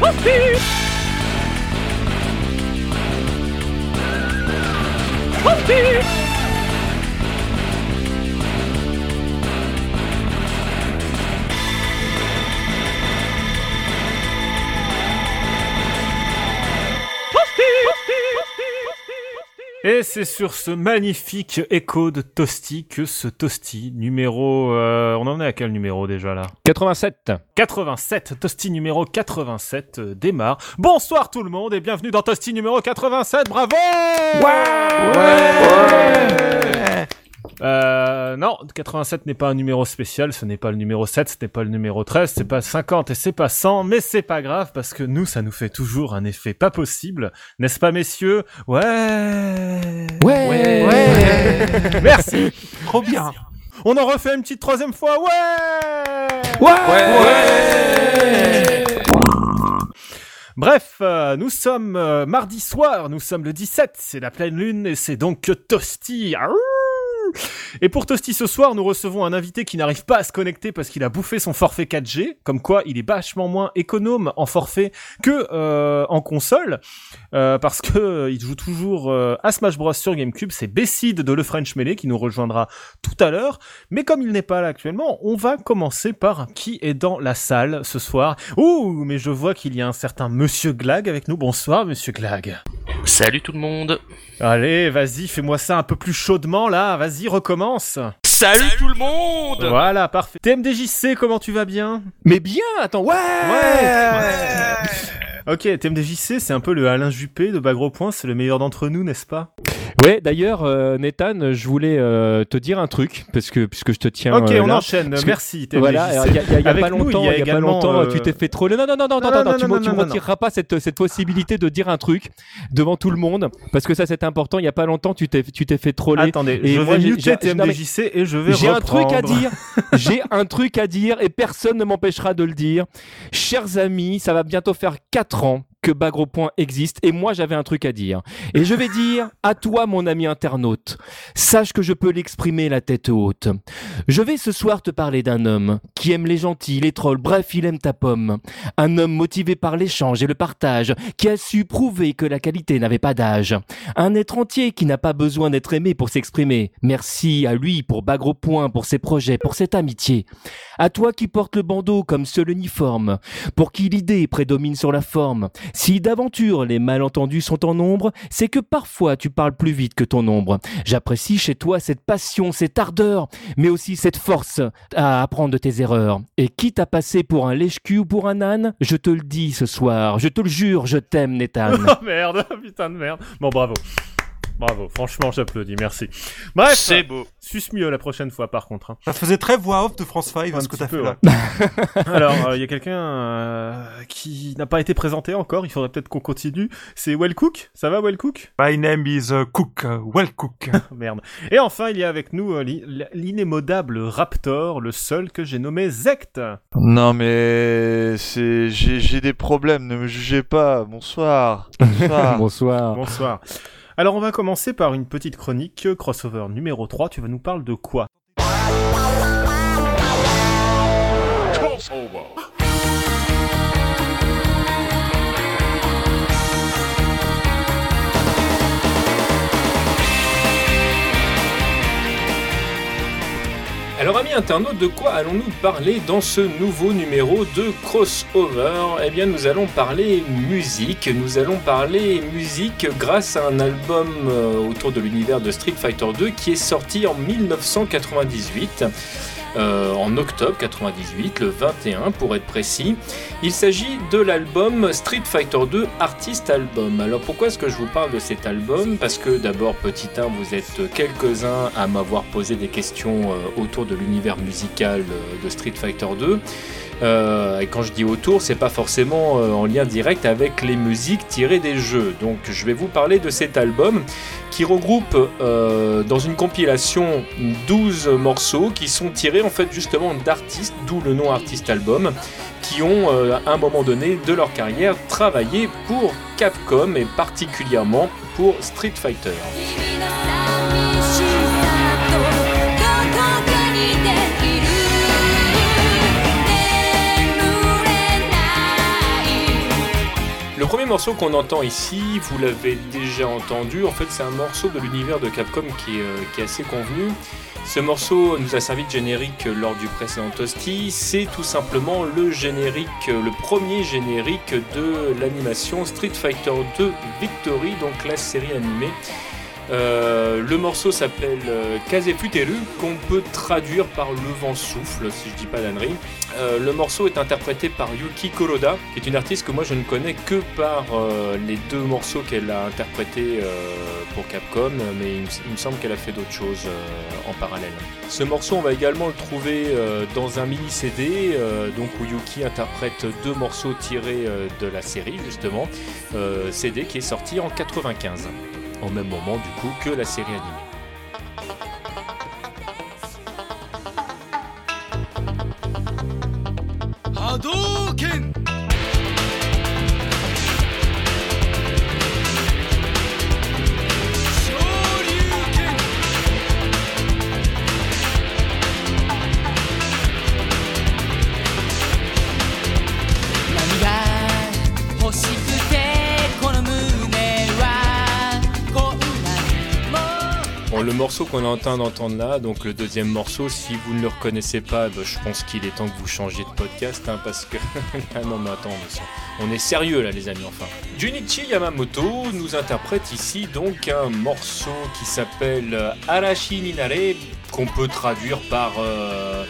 Whoopsie! Et c'est sur ce magnifique écho de Toasty que ce Toasty numéro... Euh, on en est à quel numéro déjà là? 87 87, Toasty numéro 87 euh, démarre. Bonsoir tout le monde et bienvenue dans Toasty numéro 87, bravo! Ouais euh, non, 87 n'est pas un numéro spécial, ce n'est pas le numéro 7, ce n'est pas le numéro 13, c'est pas 50 et c'est pas 100, mais c'est pas grave parce que nous, ça nous fait toujours un effet pas possible, n'est-ce pas messieurs? Ouais. Ouais. Ouais, ouais. Merci. Trop bien. On en refait une petite troisième fois. Ouais. Ouais, ouais, Bref, euh, nous sommes euh, mardi soir, nous sommes le 17, c'est la pleine lune et c'est donc Toasty. Et pour Toasty ce soir, nous recevons un invité qui n'arrive pas à se connecter parce qu'il a bouffé son forfait 4G, comme quoi il est vachement moins économe en forfait que euh, en console, euh, parce que euh, il joue toujours euh, à Smash Bros sur GameCube. C'est Bessid de Le French Melee qui nous rejoindra tout à l'heure. Mais comme il n'est pas là actuellement, on va commencer par qui est dans la salle ce soir. Ouh, mais je vois qu'il y a un certain Monsieur Glag avec nous. Bonsoir, Monsieur Glag. Salut tout le monde. Allez, vas-y, fais-moi ça un peu plus chaudement là. Vas-y, recommence. Salut tout le monde. Voilà, parfait. TMDJC, comment tu vas bien? Mais bien, attends, ouais. Ouais, Ok, TMDJC, c'est un peu le Alain Juppé de Bagro Point, c'est le meilleur d'entre nous, n'est-ce pas? Ouais, d'ailleurs, euh, Nathan, je voulais euh, te dire un truc, parce que puisque je te tiens. Ok, euh, on là, enchaîne, merci TMDJC. Voilà, il y a, y a- y a Avec pas nous, longtemps, il y a y a pas longtemps, tu t'es fait troller. Non, non, non, non, non, non, non, non, tu non, me- retireras pas cette, cette possibilité de dire un truc devant tout le monde, parce que ça c'est important. Il y a pas longtemps, tu t'es, fait troller. Attendez, Et je vais muter TMDJC et je vais J'ai un truc à dire. J'ai un truc à dire et personne ne m'empêchera de le dire. Chers amis, ça va bientôt faire 4 ans que Bagro Point existe et moi j'avais un truc à dire. Et je vais dire à toi mon ami internaute, sache que je peux l'exprimer la tête haute. Je vais ce soir te parler d'un homme qui aime les gentils, les trolls, bref, il aime ta pomme. Un homme motivé par l'échange et le partage, qui a su prouver que la qualité n'avait pas d'âge. Un être entier qui n'a pas besoin d'être aimé pour s'exprimer. Merci à lui pour Bagro Point, pour ses projets, pour cette amitié. À toi qui portes le bandeau comme seul uniforme, pour qui l'idée prédomine sur la forme. Si d'aventure les malentendus sont en nombre, c'est que parfois tu parles plus vite que ton ombre. J'apprécie chez toi cette passion, cette ardeur, mais aussi cette force à apprendre de tes erreurs. Et quitte à passer pour un lèche-cul ou pour un âne, je te le dis ce soir, je te le jure, je t'aime, Nathan. Oh merde, putain de merde. Bon, bravo. Bravo, franchement, j'applaudis, merci. Bref, C'est beau. suce mieux la prochaine fois par contre. hein. Ça faisait très voix off de France 5, Un ce que t'as fait là. Alors, il y a quelqu'un euh, qui n'a pas été présenté encore, il faudrait peut-être qu'on continue. C'est Wellcook, ça va Wellcook? My name is uh, Cook, uh, well Cook. Merde. Et enfin, il y a avec nous euh, l'i- l'inémodable Raptor, le seul que j'ai nommé Zect. Non mais c'est j'ai j'ai des problèmes, ne me jugez pas. Bonsoir. Bonsoir. Bonsoir. Bonsoir. Alors, on va commencer par une petite chronique, euh, crossover numéro 3. Tu vas nous parler de quoi? Alors amis internautes, de quoi allons-nous parler dans ce nouveau numéro de Crossover? Eh bien nous allons parler musique, nous allons parler musique grâce à un album euh, autour de l'univers de Street Fighter 2 qui est sorti en 1998. Euh, en octobre 98, le 21 pour être précis. Il s'agit de l'album Street Fighter 2 Artist Album. Alors pourquoi est-ce que je vous parle de cet album? Parce que d'abord, petit 1, vous êtes quelques-uns à m'avoir posé des questions euh, autour de l'univers musical euh, de Street Fighter 2. Euh, et quand je dis autour, c'est pas forcément en lien direct avec les musiques tirées des jeux. Donc je vais vous parler de cet album qui regroupe euh, dans une compilation 12 morceaux qui sont tirés en fait justement d'artistes, d'où le nom artiste album, qui ont euh, à un moment donné de leur carrière travaillé pour Capcom et particulièrement pour Street Fighter. Le premier morceau qu'on entend ici, vous l'avez déjà entendu, en fait c'est un morceau de l'univers de Capcom qui est, euh, assez convenu. Ce morceau nous a servi de générique lors du précédent Toasty. C'est tout simplement le générique, le premier générique de l'animation Street Fighter 2 Victory, donc la série animée. Euh, le morceau s'appelle euh, Kazefuteru, qu'on peut traduire par Le vent souffle, si je dis pas d'annerie. Euh, le morceau est interprété par Yuki Kuroda, qui est une artiste que moi je ne connais que par euh, les deux morceaux qu'elle a interprétés euh, pour Capcom, mais il me, semble qu'elle a fait d'autres choses euh, en parallèle. Ce morceau, on va également le trouver euh, dans un mini CD, euh, donc où Yuki interprète deux morceaux tirés euh, de la série justement, euh, CD qui est sorti en 95, au même moment du coup que la série animée. Le morceau qu'on est en train d'entendre là, donc le deuxième morceau, si vous ne le reconnaissez pas, bah, je pense qu'il est temps que vous changiez de podcast, hein, parce que... ah non mais attends, on est sérieux là les amis, enfin. Junichi Yamamoto nous interprète ici donc un morceau qui s'appelle euh, Arashi Ninare, qu'on peut traduire par... euh,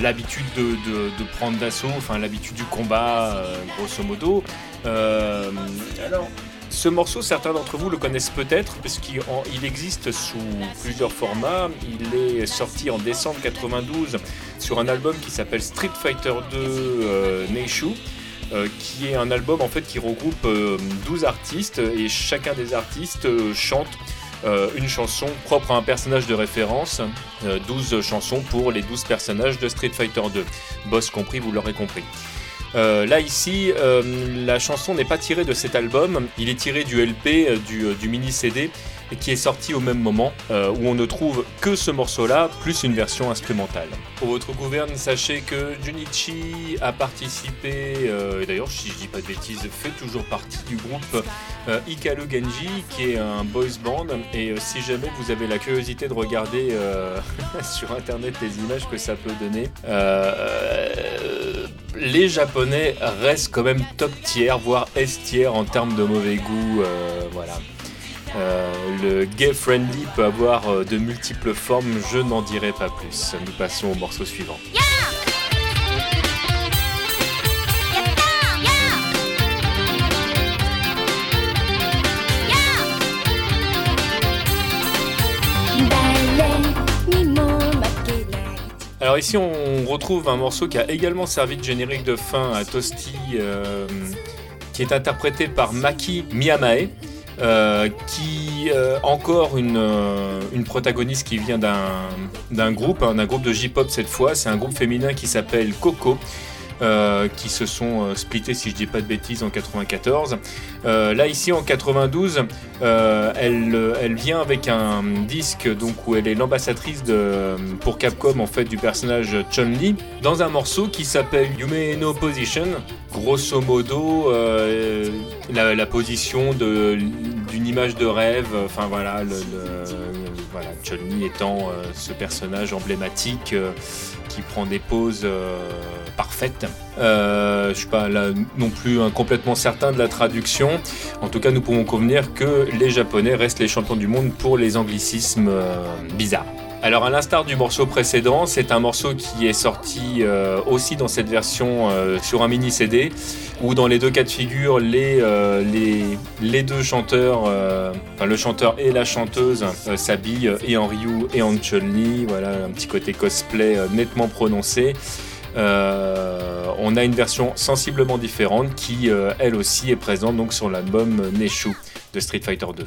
l'habitude de, de- prendre d'assaut, enfin l'habitude du combat, euh, grosso modo. Alors, ce morceau, certains d'entre vous le connaissent peut-être, puisqu'il en- il existe sous plusieurs formats. Il est sorti en décembre 92 sur un album qui s'appelle Street Fighter 2 euh, Neishu. euh, qui est un album en fait qui regroupe euh, 12 artistes et chacun des artistes euh, chante euh, une chanson propre à un personnage de référence, euh, 12 chansons pour les 12 personnages de Street Fighter 2. Boss compris, vous l'aurez compris. Euh, là ici, euh, la chanson n'est pas tirée de cet album, il est tiré du LP, euh, du, euh, du mini CD, qui est sorti au même moment, euh, où on ne trouve que ce morceau-là, plus une version instrumentale. Pour votre gouverne, sachez que Junichi a participé, euh, et d'ailleurs, si je dis pas de bêtises, fait toujours partie du groupe euh, Ikaru Genji, qui est un boys band, et euh, si jamais vous avez la curiosité de regarder sur internet les images que ça peut donner, les japonais restent quand même top tier, voire S tier en termes de mauvais goût, voilà. Euh, le gay friendly peut avoir euh, de multiples formes, je n'en dirai pas plus. Nous passons au morceau suivant. Alors ici on retrouve un morceau qui a également servi de générique de fin à Toasty, euh, qui est interprété par Maki Miyamae, euh, qui euh, encore une, euh, une protagoniste qui vient d'un groupe, hein, d'un groupe de J-pop cette fois, c'est un groupe féminin qui s'appelle Coco. Euh, qui se sont euh, splittés, si je dis pas de bêtises, en 94. Euh, là, ici, en 92, euh, elle, elle vient avec un disque donc où elle est l'ambassadrice pour Capcom en fait du personnage Chun-Li dans un morceau qui s'appelle Yume no Position. Grosso modo, la, la position d'une image de rêve. Enfin voilà, voilà Chun-Li étant ce personnage emblématique. qui prend des poses parfaites. Euh, je suis pas non plus hein, complètement certain de la traduction. En tout cas, nous pouvons convenir que les Japonais restent les champions du monde pour les anglicismes euh, bizarres. Alors, à l'instar du morceau précédent, c'est un morceau qui est sorti euh, aussi dans cette version sur un mini CD, où dans les deux cas de figure, les, les, les deux chanteurs, enfin le chanteur et la chanteuse, s'habillent et en Ryu et en Chun-Li. Voilà, un petit côté cosplay nettement prononcé. Euh, on a une version sensiblement différente qui, euh, elle aussi, est présente donc sur l'album Neshu de Street Fighter 2.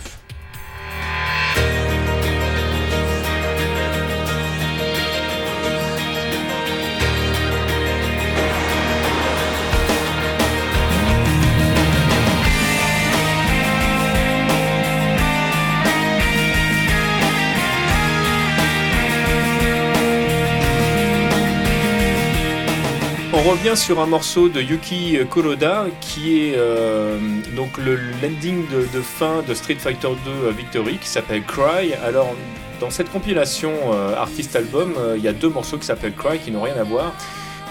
Revient sur un morceau de Yuki Kuroda qui est euh, donc le landing de, fin de Street Fighter 2 Victory qui s'appelle Cry. Alors dans cette compilation euh, artiste album, euh, il y a deux morceaux qui s'appellent Cry qui n'ont rien à voir.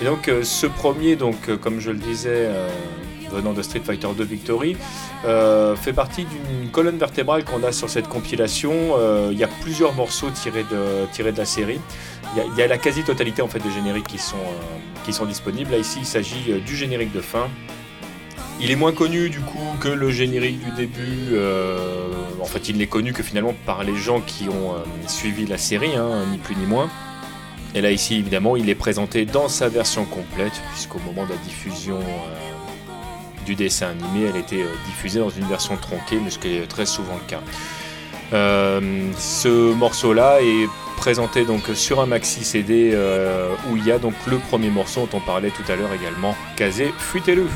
Et donc euh, ce premier, donc euh, comme je le disais, euh, venant de Street Fighter 2 Victory, euh, fait partie d'une colonne vertébrale qu'on a sur cette compilation. Euh, Il y a plusieurs morceaux tirés de, tirés de la série. Il y a- la quasi-totalité en fait des génériques qui sont, euh, qui sont disponibles. Là ici, il s'agit du générique de fin. Il est moins connu du coup que le générique du début. en fait, il n'est connu que finalement par les gens qui ont suivi la série, hein, ni plus ni moins. Et là ici, évidemment, il est présenté dans sa version complète, puisqu'au moment de la diffusion du dessin animé, elle était euh, diffusée dans une version tronquée, mais ce qui est très souvent le cas. Euh, ce morceau-là est présenté donc sur un maxi CD euh, où il y a donc le premier morceau dont on parlait tout à l'heure également, Kazé Fuitelu.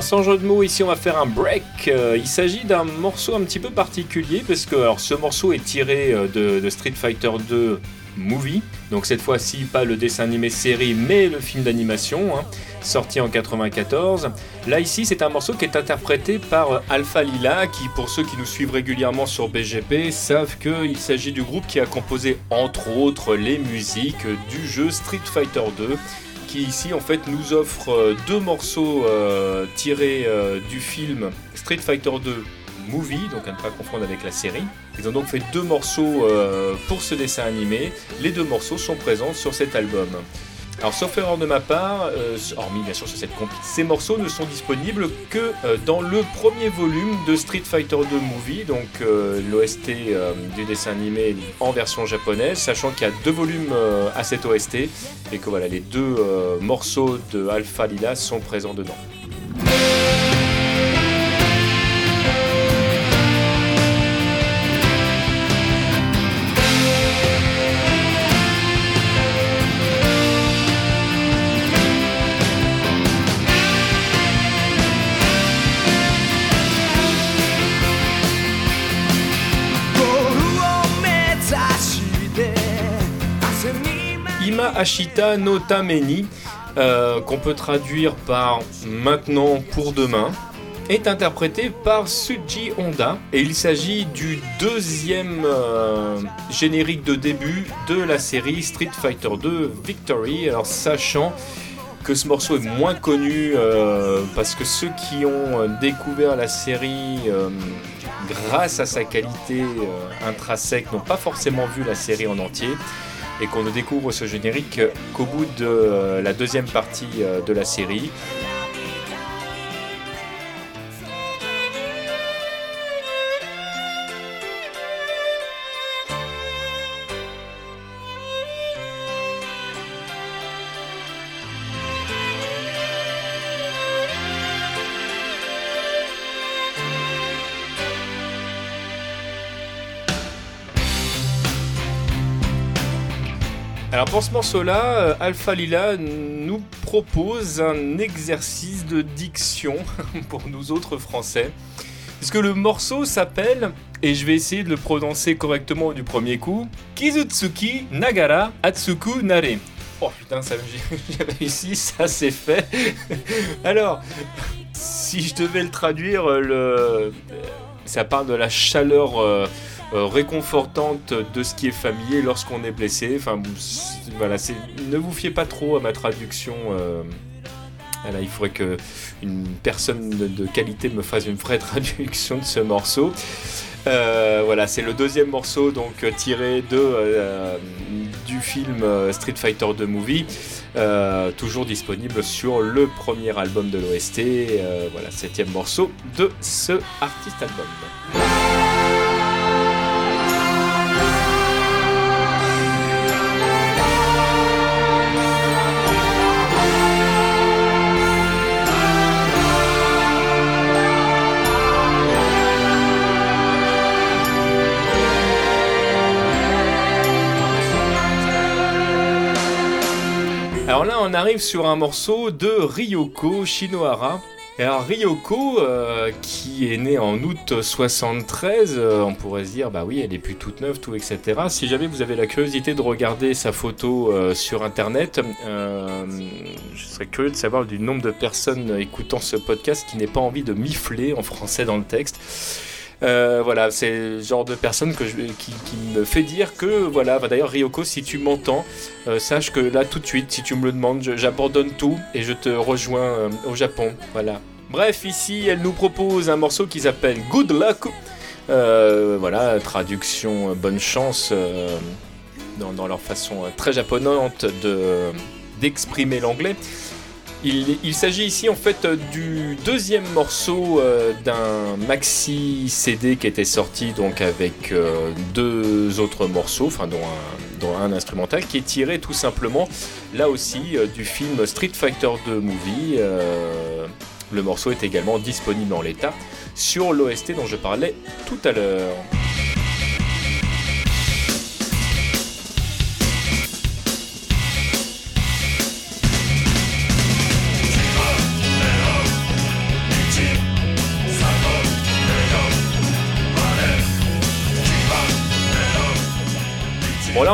Alors sans jeu de mots, ici on va faire un break. Euh, il s'agit d'un morceau un petit peu particulier parce que alors, ce morceau est tiré euh, de, Street Fighter 2 Movie. Donc cette fois-ci pas le dessin animé série mais le film d'animation hein, sorti en 94. Là ici c'est un morceau qui est interprété par euh, Alpha Lila qui pour ceux qui nous suivent régulièrement sur BGP savent qu'il s'agit du groupe qui a composé entre autres les musiques du jeu Street Fighter 2 qui ici en fait nous offre euh, deux morceaux euh, tirés euh, du film Street Fighter 2 Movie, donc à ne pas confondre avec la série. Ils ont donc fait deux morceaux pour ce dessin animé. Les deux morceaux sont présents sur cet album. Alors sauf erreur de ma part, euh, hormis bien sûr sur cette compil, ces morceaux ne sont disponibles que euh, dans le premier volume de Street Fighter 2 Movie, donc euh, l'OST du dessin animé en version japonaise, sachant qu'il y a deux volumes à cette OST et que voilà les deux morceaux de Alpha Lila sont présents dedans. Ashita no Tameni, euh, qu'on peut traduire par maintenant pour demain, est interprété par Suji Honda et il s'agit du deuxième euh, générique de début de la série Street Fighter 2 Victory. Alors sachant que ce morceau est moins connu euh, parce que ceux qui ont découvert la série grâce à sa qualité intrinsèque n'ont pas forcément vu la série en entier et qu'on ne découvre ce générique qu'au bout de euh, la deuxième partie euh, de la série. Alors pour ce morceau-là, euh, Alpha Lila nous propose un exercice de diction pour nous autres français. Puisque le morceau s'appelle, et je vais essayer de le prononcer correctement du premier coup, Kizutsuki Nagara Atsuku Nare. Oh putain, ça j'ai réussi, ça c'est fait. Alors, si je devais le traduire, euh, le, ça parle de la chaleur euh, euh, réconfortante de ce qui est familier lorsqu'on est blessé. Enfin, voilà, ne vous fiez pas trop à ma traduction. euh, il faudrait que une personne de, qualité me fasse une vraie traduction de ce morceau. Euh, voilà, c'est le deuxième morceau donc euh, tiré de du film Street Fighter 2 Movie, toujours disponible sur le premier album de l'OST. voilà, septième morceau de ce artiste album. Alors là, on arrive sur un morceau de Ryoko Shinohara. Alors Ryoko, euh, qui est née en août 73, euh, on pourrait se dire, bah oui, elle est plus toute neuve, tout, etc. Si jamais vous avez la curiosité de regarder sa photo euh, sur Internet, je serais curieux de savoir du nombre de personnes écoutant ce podcast qui n'aient pas envie de mifler en français dans le texte. Euh, voilà, c'est le genre de personne que qui, me fait dire que, voilà, bah, d'ailleurs Ryoko, si tu m'entends, euh, sache que là tout de suite, si tu me le demandes, j'abandonne tout et je te rejoins euh, au Japon. Voilà. Bref, ici, elle nous propose un morceau qui s'appelle Good Luck. Voilà, traduction bonne chance dans, leur façon très japonante de d'exprimer l'anglais. Il, s'agit ici en fait euh, du deuxième morceau euh, d'un maxi CD qui était sorti donc avec euh, deux autres morceaux, enfin dont un, instrumental, qui est tiré tout simplement là aussi du film Street Fighter 2 Movie. Le morceau est également disponible en l'état sur l'OST dont je parlais tout à l'heure.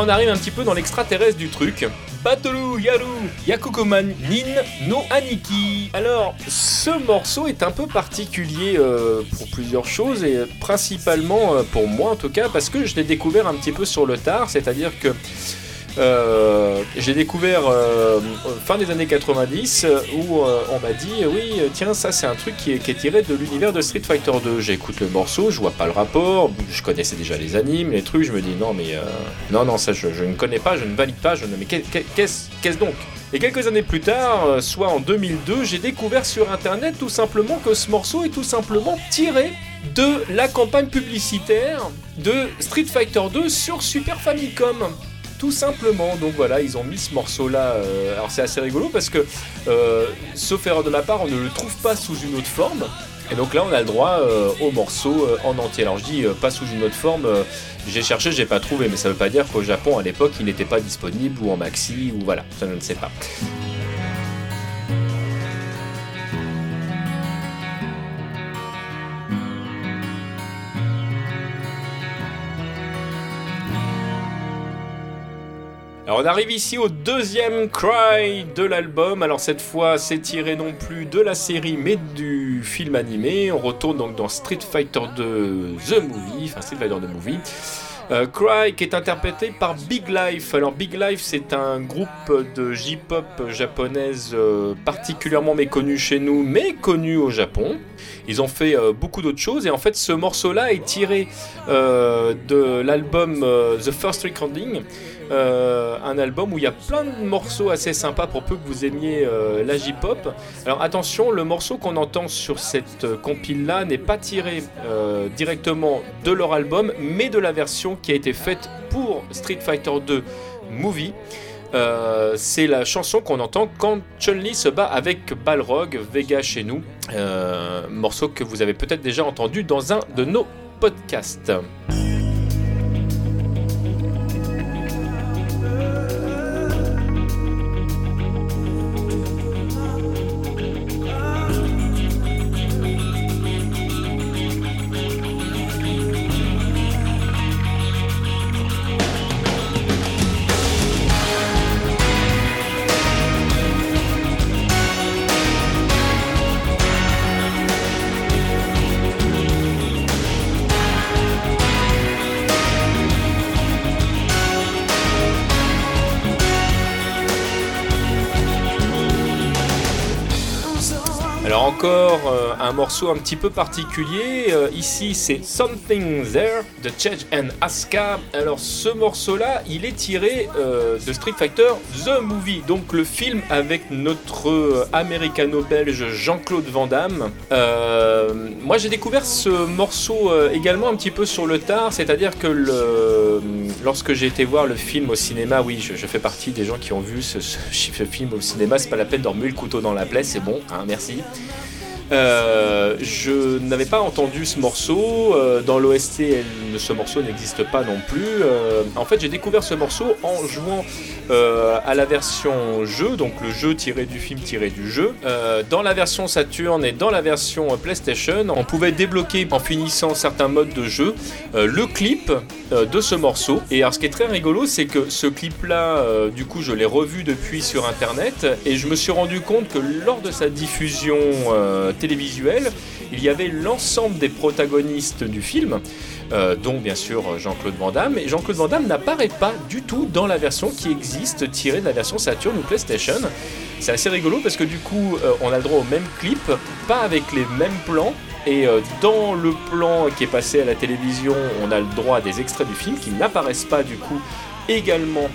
On arrive un petit peu dans l'extraterrestre du truc. Batoru Yaru Yakukoman Nin no Aniki. Alors ce morceau est un peu particulier euh, pour plusieurs choses et principalement euh, pour moi en tout cas parce que je l'ai découvert un petit peu sur le tard, c'est-à-dire que euh, j'ai découvert euh, fin des années 90 euh, où on m'a dit oui tiens ça c'est un truc qui est, tiré de l'univers de Street Fighter 2 j'écoute le morceau je vois pas le rapport je connaissais déjà les animes les trucs je me dis non mais non non ça je, ne connais pas je ne valide pas je ne mais qu'est- qu'est- qu'est-ce qu'est-ce donc? Et quelques années plus tard, soit en 2002, j'ai découvert sur internet tout simplement que ce morceau est tout simplement tiré de la campagne publicitaire de Street Fighter 2 sur Super Famicom tout simplement. Donc voilà, ils ont mis ce morceau-là. euh, alors c'est assez rigolo parce que, euh, sauf erreur de ma part, on ne le trouve pas sous une autre forme. Et donc là, on a le droit euh, au morceau en entier. Alors je dis pas sous une autre forme. j'ai cherché, j'ai pas trouvé, mais ça veut pas dire qu'au Japon à l'époque il n'était pas disponible ou en maxi ou voilà, ça je ne sais pas. Alors on arrive ici au deuxième cry de l'album. Alors cette fois c'est tiré non plus de la série mais du film animé. On retourne donc dans Street Fighter 2 The Movie, enfin Street Fighter 2 Movie. Euh, Cry qui est interprété par Big Life. Alors Big Life c'est un groupe de J-pop japonaise euh, particulièrement méconnu chez nous mais connu au Japon. Ils ont fait euh, beaucoup d'autres choses et en fait ce morceau là est tiré de l'album The First Recording. Euh, un album où il y a plein de morceaux assez sympas pour peu que vous aimiez euh, la J-pop. Alors attention, le morceau qu'on entend sur cette euh, compile là n'est pas tiré directement de leur album, mais de la version qui a été faite pour Street Fighter 2 Movie. C'est la chanson qu'on entend quand Chun-Li se bat avec Balrog, Vega chez nous. Morceau que vous avez peut-être déjà entendu dans un de nos podcasts. Morceau un petit peu particulier. Euh, ici c'est Something There de Chage and Asuka. Alors ce morceau-là, il est tiré euh, de Street Fighter The Movie, donc le film avec notre euh, américano-belge Jean-Claude Van Damme. Moi j'ai découvert ce morceau également un petit peu sur le tard, c'est-à-dire que lorsque j'ai été voir le film au cinéma, oui, je, fais partie des gens qui ont vu ce, film au cinéma, c'est pas la peine de remuer le couteau dans la plaie, c'est bon, hein, merci. Euh, je n'avais pas entendu ce morceau. euh, dans l'OST, ce morceau n'existe pas non plus. Euh, en fait, j'ai découvert ce morceau en jouant à la version jeu, donc le jeu tiré du film tiré du jeu. Dans la version Saturn et dans la version PlayStation, on pouvait débloquer en finissant certains modes de jeu le clip de ce morceau. Et alors, ce qui est très rigolo, c'est que ce clip-là, du coup, je l'ai revu depuis sur Internet et je me suis rendu compte que lors de sa diffusion télévisuelle, il y avait l'ensemble des protagonistes du film, euh, dont bien sûr Jean-Claude Van Damme. Et Jean-Claude Van Damme n'apparaît pas du tout dans la version qui existe tirée de la version Saturn ou PlayStation. C'est assez rigolo parce que du coup, euh, on a le droit au même clip, pas avec les mêmes plans. Et euh, dans le plan qui est passé à la télévision, on a le droit à des extraits du film qui n'apparaissent pas du coup également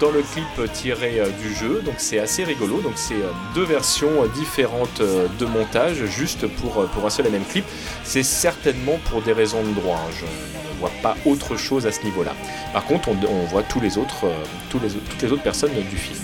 dans le clip tiré euh, du jeu. Donc c'est assez rigolo. Donc c'est euh, deux versions euh, différentes euh, de montage juste pour, euh, pour un seul et même clip. C'est certainement pour des raisons de droit. hein. Je ne vois pas autre chose à ce niveau-là. Par contre, on, voit euh, tous les, autres- toutes les autres personnes du film.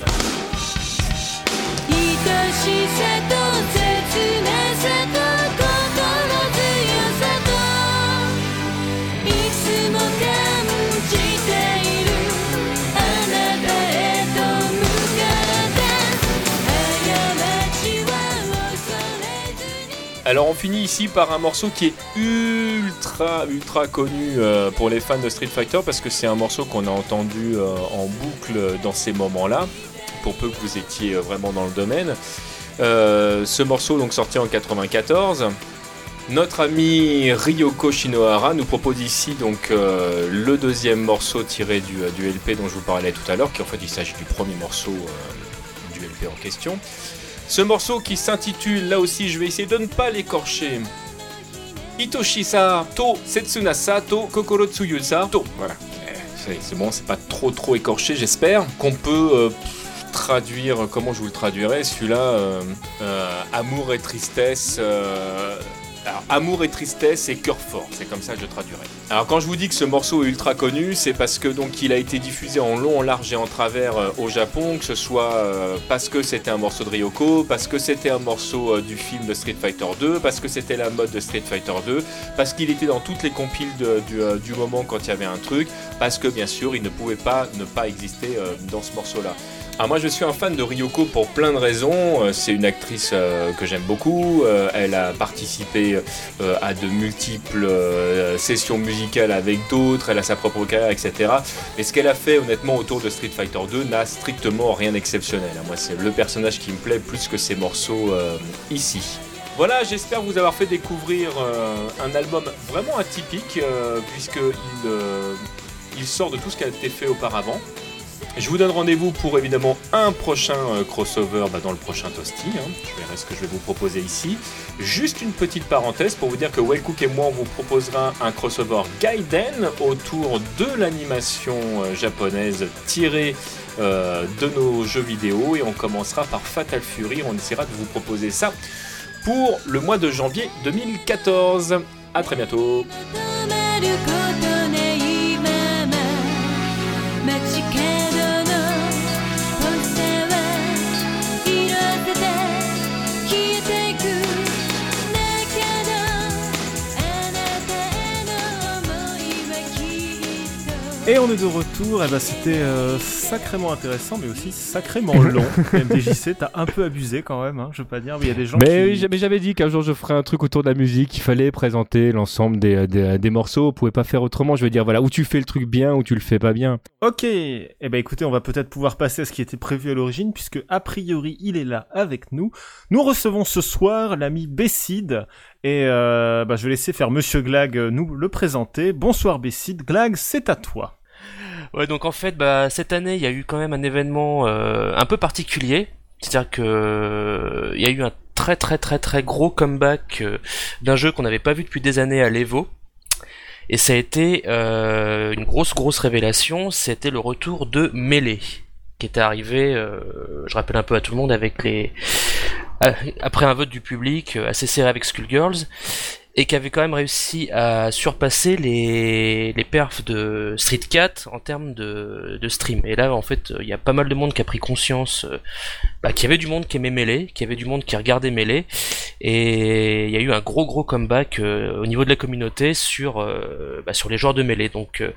Alors on finit ici par un morceau qui est ultra ultra connu euh, pour les fans de Street Fighter parce que c'est un morceau qu'on a entendu euh, en boucle dans ces moments-là, pour peu que vous étiez euh, vraiment dans le domaine. Ce morceau donc sorti en 94. Notre ami Ryoko Shinohara nous propose ici donc le deuxième morceau tiré du, LP dont je vous parlais tout à l'heure, qui en fait il s'agit du premier morceau du LP en question. Ce morceau qui s'intitule, là aussi je vais essayer de ne pas l'écorcher. Itoshisa to Setsunasa to Kokoro Tsuyusa to. Voilà. Eh, C'est bon, c'est pas trop trop écorché, j'espère. Qu'on peut euh, traduire, comment je vous le traduirais celui-là euh, euh, Amour et tristesse. Alors, amour et tristesse et cœur fort, c'est comme ça que je traduirais. Alors quand je vous dis que ce morceau est ultra connu, c'est parce que donc il a été diffusé en long, en large et en travers euh, au Japon, que ce soit euh, parce que c'était un morceau de Ryoko, parce que c'était un morceau euh, du film de Street Fighter 2, parce que c'était la mode de Street Fighter 2, parce qu'il était dans toutes les compiles du, moment quand il y avait un truc, parce que bien sûr il ne pouvait pas ne pas exister dans ce morceau-là. Alors moi je suis un fan de Ryoko pour plein de raisons. Euh, C'est une actrice euh, que j'aime beaucoup. Euh, elle a participé à de multiples sessions musicales avec d'autres. Elle a sa propre carrière, etc. Et ce qu'elle a fait honnêtement autour de Street Fighter 2 n'a strictement rien d'exceptionnel. Moi c'est le personnage qui me plaît plus que ses morceaux ici. Voilà, j'espère vous avoir fait découvrir un album vraiment atypique puisqu'il il sort de tout ce qui a été fait auparavant. Je vous donne rendez-vous pour évidemment un prochain euh, crossover bah, dans le prochain Toasty. hein. Je verrai ce que je vais vous proposer ici. Juste une petite parenthèse pour vous dire que Wellcook et moi on vous proposera un crossover Gaiden autour de l'animation euh, japonaise tirée euh, de nos jeux vidéo et on commencera par Fatal Fury. On essaiera de vous proposer ça pour le mois de janvier 2014. À très bientôt. Et on est de retour, et ben c'était euh, sacrément intéressant, mais aussi sacrément long. MDJC, t'as un peu abusé quand même, hein, je veux pas dire, mais il y a des gens Mais qui... oui, j'avais- j'avais dit qu'un jour je ferais un truc autour de la musique, il fallait présenter l'ensemble des, des, des morceaux, on pouvait pas faire autrement, je veux dire, voilà, où tu fais le truc bien, ou tu le fais pas bien. Ok, eh ben écoutez, on va peut-être pouvoir passer à ce qui était prévu à l'origine, puisque a priori il est là avec nous. Nous recevons ce soir l'ami Bessid, et euh, bah, je vais laisser faire Monsieur Glag euh, nous le présenter. Bonsoir Bessid, Glag, c'est à toi. Ouais, donc en fait, bah, cette année, il y a eu quand même un événement euh, un peu particulier. C'est-à-dire que il y a eu un très très très très gros comeback euh, d'un jeu qu'on n'avait pas vu depuis des années à l'Evo. Et ça a été euh, une grosse grosse révélation. C'était le retour de Melee, qui était arrivé, euh, je rappelle un peu à tout le monde, avec les euh, après un vote du public euh, assez serré avec Skullgirls. Et qui avait quand même réussi à surpasser les, les perfs de Street Cat en termes de, de stream. Et là, en fait, il y a pas mal de monde qui a pris conscience euh, bah, qu'il y avait du monde qui aimait Melee, qu'il y avait du monde qui regardait Melee, et il y a eu un gros gros comeback euh, au niveau de la communauté sur, euh, bah, sur les joueurs de Melee. Donc euh,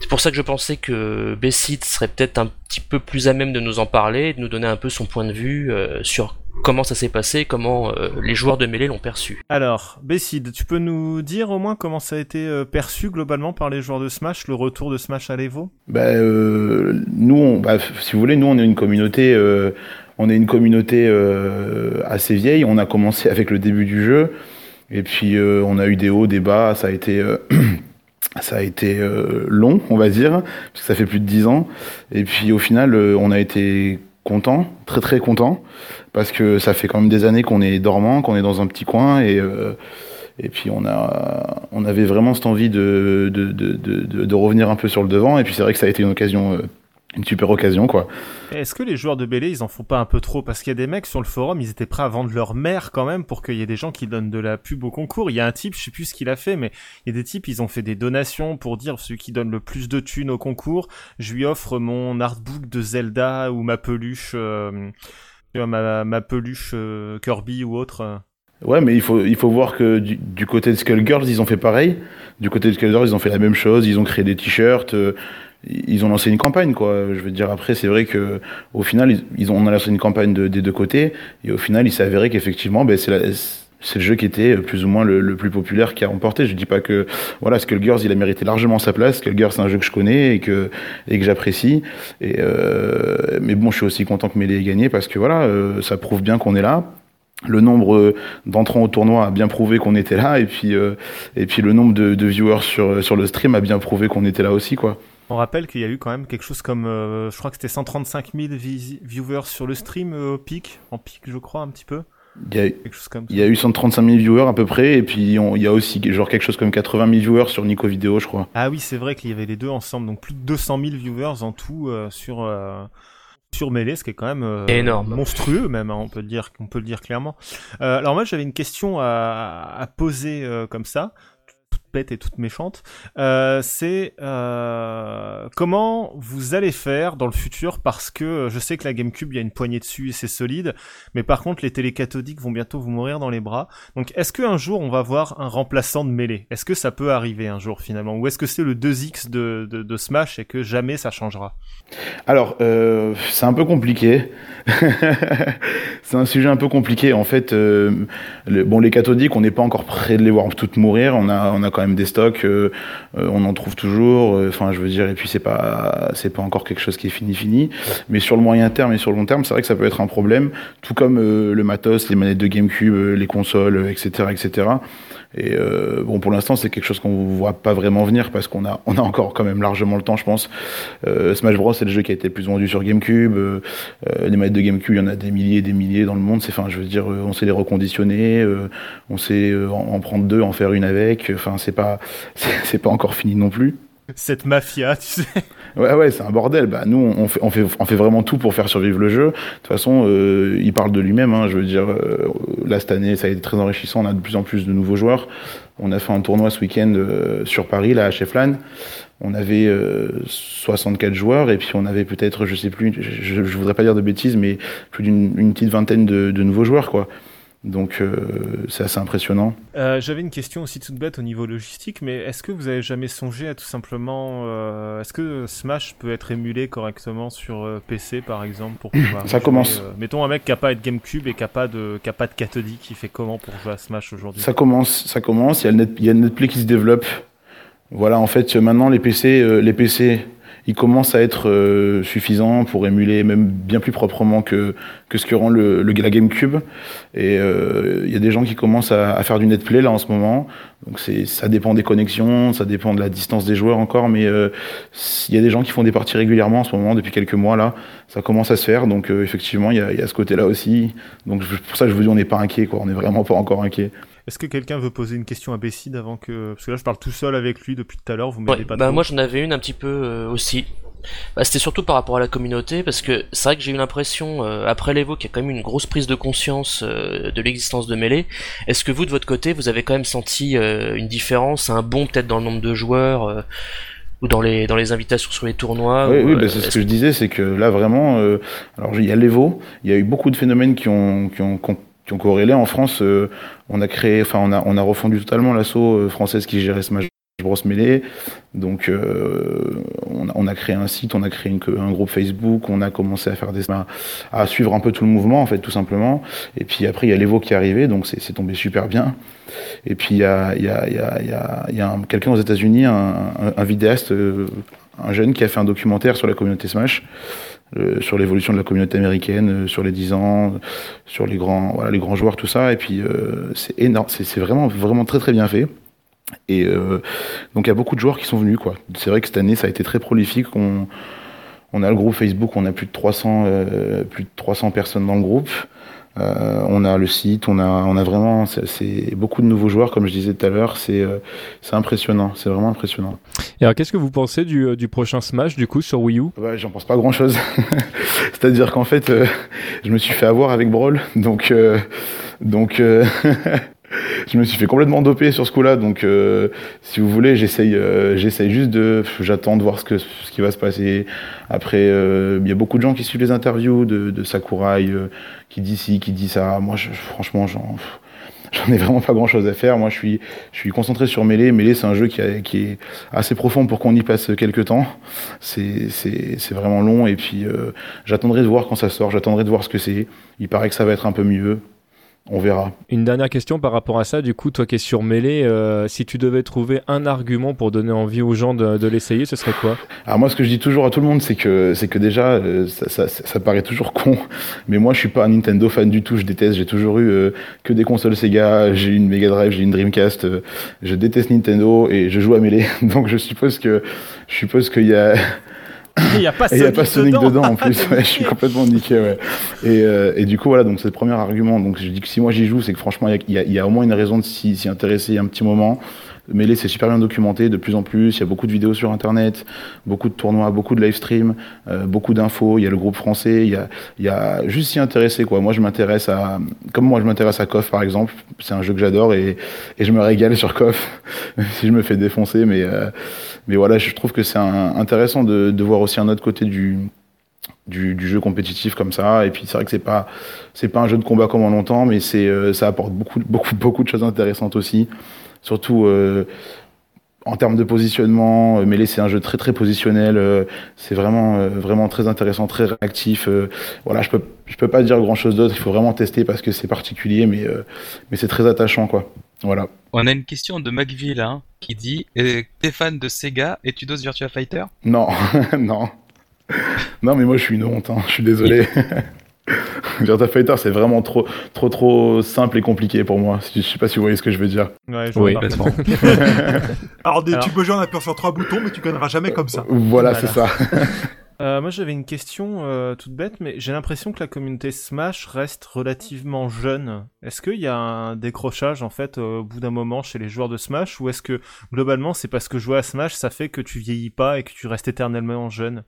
c'est pour ça que je pensais que Bessit serait peut-être un petit peu plus à même de nous en parler, de nous donner un peu son point de vue euh, sur comment ça s'est passé, comment euh, les joueurs de Melee l'ont perçu. Alors, Bessid, tu peux nous dire au moins comment ça a été euh, perçu globalement par les joueurs de Smash, le retour de Smash à l'Evo? Bah, euh, nous, on, bah, si vous voulez, nous, on est une communauté, euh, on est une communauté euh, assez vieille. On a commencé avec le début du jeu, et puis euh, on a eu des hauts, des bas. Ça a été, euh, ça a été euh, long, on va dire, parce que ça fait plus de dix ans. Et puis au final, on a été content, très très content, parce que ça fait quand même des années qu'on est dormant, qu'on est dans un petit coin, et euh, et puis on a, on avait vraiment cette envie de, de, de, revenir un peu sur le devant. Et puis c'est vrai que ça a été une occasion, euh, une super occasion, quoi. Est-ce que les joueurs de Melee, ils en font pas un peu trop? Parce qu'il y a des mecs sur le forum, ils étaient prêts à vendre leur mère quand même pour qu'il y ait des gens qui donnent de la pub au concours. Il y a un type, je sais plus ce qu'il a fait, mais il y a des types, ils ont fait des donations pour dire celui qui donne le plus de thunes au concours, je lui offre mon artbook de Zelda ou ma peluche, euh, ma, ma peluche euh, Kirby ou autre. Ouais, mais il faut, il faut voir que du, du côté de Skullgirls, ils ont fait pareil. Du côté de Skullgirls, ils ont fait la même chose. Ils ont créé des t-shirts. euh, ils ont lancé une campagne, quoi. Je veux dire, après, c'est vrai que au final, ils, ont, on a lancé une campagne de- des deux côtés. Et au final, il s'est avéré qu'effectivement, ben, c'est la- c'est le jeu qui était plus ou moins le, le plus populaire qui a remporté. Je dis pas que voilà, Skullgirls, il a mérité largement sa place. Skullgirls, c'est un jeu que je connais et que et que j'apprécie. Et euh, mais bon, je suis aussi content que Melee ait gagné parce que voilà, euh, ça prouve bien qu'on est là. Le nombre euh, d'entrants au tournoi a bien prouvé qu'on était là, et puis euh, et puis le nombre de, de viewers sur sur le stream a bien prouvé qu'on était là aussi, quoi. On rappelle qu'il y a eu quand même quelque chose comme, euh, je crois que c'était 135 000 vis- viewers sur le stream euh, au pic, en pic je crois un petit peu, Il y a quelque chose comme ça. il y a eu 135 000 viewers à peu près, et puis on- il y a aussi genre quelque chose comme 80 000 viewers sur Nico Vidéo, je crois. Ah oui, c'est vrai qu'il y avait les deux ensemble, donc plus de 200 000 viewers en tout euh, sur euh, sur Melee, ce qui est quand même euh, Énorme. monstrueux même, hein, on peut le dire, on peut le dire clairement. Euh, alors moi j'avais une question à, à poser euh, comme ça, toute bête et toute méchante. Euh, c'est euh, comment vous allez faire dans le futur parce que euh, je sais que la GameCube il y a une poignée dessus et c'est solide, mais par contre les télécathodiques vont bientôt vous mourir dans les bras. Donc est-ce qu'un jour on va voir un remplaçant de Melee Est-ce que ça peut arriver un jour finalement? Ou est-ce que c'est le 2X de, Smash et que jamais ça changera? Alors, c'est un peu compliqué. c'est un sujet un peu compliqué. En fait, bon, les cathodiques, on n'est pas encore prêt de les voir toutes mourir. On a, on a même des stocks. euh, euh, on en trouve toujours. euh, Enfin, je veux dire, et puis c'est pas, c'est pas encore quelque chose qui est fini, fini. Mais sur le moyen terme et sur le long terme, c'est vrai que ça peut être un problème. Tout comme le matos, les manettes de GameCube, les consoles, etc., etc. Et euh, bon, pour l'instant, c'est quelque chose qu'on voit pas vraiment venir parce qu'on a, on a encore quand même largement le temps, je pense. Euh, Smash Bros, c'est le jeu qui a été le plus vendu sur GameCube. Euh, euh, les manettes de GameCube, il y en a des milliers et des milliers dans le monde. C'est, enfin, je veux dire, euh, on sait les reconditionner, euh, on sait en, en prendre deux, en faire une avec. Enfin, c'est pas, c'est pas encore fini non plus. Cette mafia, tu sais Ouais, ouais, c'est un bordel. Bah, nous, on fait, on fait, on fait vraiment tout pour faire survivre le jeu. De toute façon, euh, il parle de lui-même. Hein, je veux dire, euh, là cette année, ça a été très enrichissant. On a de plus en plus de nouveaux joueurs. On a fait un tournoi ce week-end euh, sur Paris, là, à Cheflan. On avait euh, 64 joueurs et puis on avait peut-être, je sais plus, je, je voudrais pas dire de bêtises, mais plus d'une une petite vingtaine de, de nouveaux joueurs, quoi. Donc, euh, c'est assez impressionnant. Euh, J'avais une question aussi toute bête au niveau logistique, mais est-ce que vous avez jamais songé à tout simplement, euh, est-ce que Smash peut être émulé correctement sur PC par exemple pour pouvoir Ça jouer, commence. mettons un mec qui a pas de GameCube et qui a pas de qui a pas de cathodique, qui fait comment pour jouer à Smash aujourd'hui? Ça commence, ça commence. Il y a le, net, il y a le netplay qui se développe. Voilà, en fait, maintenant les PC, les PC, ils commencent à être euh, suffisants pour émuler même bien plus proprement que que ce que rend le, le la GameCube. Et euh, il y a des gens qui commencent à, à faire du netplay là en ce moment. Donc ça dépend des connexions, ça dépend de la distance des joueurs encore, mais euh, il y a des gens qui font des parties régulièrement en ce moment depuis quelques mois là. Ça commence à se faire, donc euh, effectivement il y a, il y a ce côté-là aussi. Donc pour ça je vous dis on n'est pas inquiet quoi, on n'est vraiment pas encore inquiet. Est-ce que quelqu'un veut poser une question à Bessid avant que parce que là je parle tout seul avec lui depuis tout à l'heure, vous m'aidez Ouais, pas bah moi j'en avais une un petit peu euh, aussi. Bah, c'était surtout par rapport à la communauté, parce que c'est vrai que j'ai eu l'impression, euh, après l'Evo, qu'il y a quand même une grosse prise de conscience euh, de l'existence de Melee. Est-ce que vous, de votre côté, vous avez quand même senti euh, une différence, un bond peut-être dans le nombre de joueurs, euh, ou dans les, dans les invitations sur les tournois Oui, ou, oui bah, c'est ce que je disais, c'est que là vraiment, euh, alors il y a l'Evo, il y a eu beaucoup de phénomènes qui ont, qui ont, qui ont, qui ont corrélé. En France, euh, on a créé, enfin on a, on a refondu totalement l'assaut euh, française qui gérait Smash Bros Melee. Donc euh, on, a, on a créé un site, on a créé un groupe Facebook, on a commencé à faire des à, suivre un peu tout le mouvement en fait tout simplement. Et puis après il y a l'Evo qui est arrivé, donc c'est tombé super bien. Et puis il y a, y a, y a, y a, quelqu'un aux États-Unis, un, un, un vidéaste, euh, un jeune qui a fait un documentaire sur la communauté Smash, euh, sur l'évolution de la communauté américaine, euh, sur les 10 ans, sur les grands, voilà, les grands joueurs, tout ça. Et puis euh, c'est énorme, c'est vraiment, vraiment très très bien fait. Et euh, donc il y a beaucoup de joueurs qui sont venus, quoi. C'est vrai que cette année ça a été très prolifique. On, on a le groupe Facebook, on a plus de 300, euh, plus de 300 personnes dans le groupe. Euh, on a le site, on a, on a vraiment, c'est- c'est beaucoup de nouveaux joueurs, comme je disais tout à l'heure. C'est, euh, c'est impressionnant, c'est vraiment impressionnant. Et alors, qu'est-ce que vous pensez du, euh, du prochain Smash, du coup, sur Wii U? Ouais, j'en pense pas grand chose. C'est-à-dire qu'en fait, euh, je me suis fait avoir avec Brawl, donc, euh, donc, euh, je me suis fait complètement doper sur ce coup-là. Donc, euh, si vous voulez, j'essaye, euh, j'essaye juste de, j'attends de voir ce que, ce qui va se passer. Après, euh, il y a beaucoup de gens qui suivent les interviews de, de Sakurai, euh, qui dit ci, qui dit ça. Moi, je, franchement, j'en, j'en ai vraiment pas grand-chose à faire. Moi, je suis, je suis concentré sur Melee. Melee, c'est un jeu qui, a- qui est assez profond pour qu'on y passe quelques temps. C'est, c'est, c'est vraiment long. Et puis, euh, j'attendrai de voir quand ça sort. J'attendrai de voir ce que c'est. Il paraît que ça va être un peu mieux. On verra. Une dernière question par rapport à ça, du coup, toi qui es sur Melee, euh, si tu devais trouver un argument pour donner envie aux gens de, de l'essayer, ce serait quoi? Alors moi, ce que je dis toujours à tout le monde, c'est que c'est que déjà, euh, ça, ça, ça, ça paraît toujours con, mais moi, je suis pas un Nintendo fan du tout. Je déteste. J'ai toujours eu euh, que des consoles Sega. J'ai eu une Mega Drive, j'ai eu une Dreamcast. euh, je déteste Nintendo et je joue à Melee. Donc je suppose que je suppose qu'il y a Il n'y a pas et il y a Sonic, pas Sonic dedans, en plus. Ouais, je suis complètement niqué. Ouais. Et, euh, et du coup voilà, donc c'est le premier argument. Donc je dis que si moi j'y joue, c'est que franchement il y a, il y a- il y a au moins une raison de s'y s'y intéresser un petit moment. Melee, c'est super bien documenté, de plus en plus. Il y a beaucoup de vidéos sur Internet, beaucoup de tournois, beaucoup de live stream, euh, beaucoup d'infos. Il y a le groupe français. Il y a, il y a juste s'y intéresser, quoi. Moi, je m'intéresse à, comme moi, je m'intéresse à KOF, par exemple. C'est un jeu que j'adore et, et je me régale sur KOF, si je me fais défoncer. Mais, euh, mais voilà, je trouve que c'est intéressant de, de voir aussi un autre côté du, du, du jeu compétitif comme ça. Et puis, c'est vrai que c'est pas, c'est pas un jeu de combat comme en longtemps, mais c'est, euh, ça apporte beaucoup, beaucoup, beaucoup de choses intéressantes aussi. Surtout, euh, en termes de positionnement, euh, Melee c'est un jeu très très positionnel, euh, c'est vraiment euh, vraiment très intéressant, très réactif. voilà, je peux je peux pas dire grand chose d'autre, il faut vraiment tester parce que c'est particulier, mais mais c'est très attachant quoi. Voilà. On a une question de McVille hein, qui dit euh, T'es fan de Sega et tu doses Virtua Fighter? Non, non, non, mais moi je suis une honte, hein, je suis désolé. Virtua Fighter c'est vraiment trop trop trop simple et compliqué pour moi. Je sais pas si vous voyez ce que je veux dire. Ouais, je Oui, complètement. Alors, des- Alors- tu peux jouer en appuyant sur trois boutons, mais tu gagneras jamais comme ça. Voilà, Voilà. c'est ça. Euh, moi j'avais une question euh, toute bête, mais j'ai l'impression que la communauté Smash reste relativement jeune. Est-ce qu'il y a un décrochage en fait euh, au bout d'un moment chez les joueurs de Smash, ou est-ce que globalement c'est parce que jouer à Smash ça fait que tu vieillis pas et que tu restes éternellement jeune?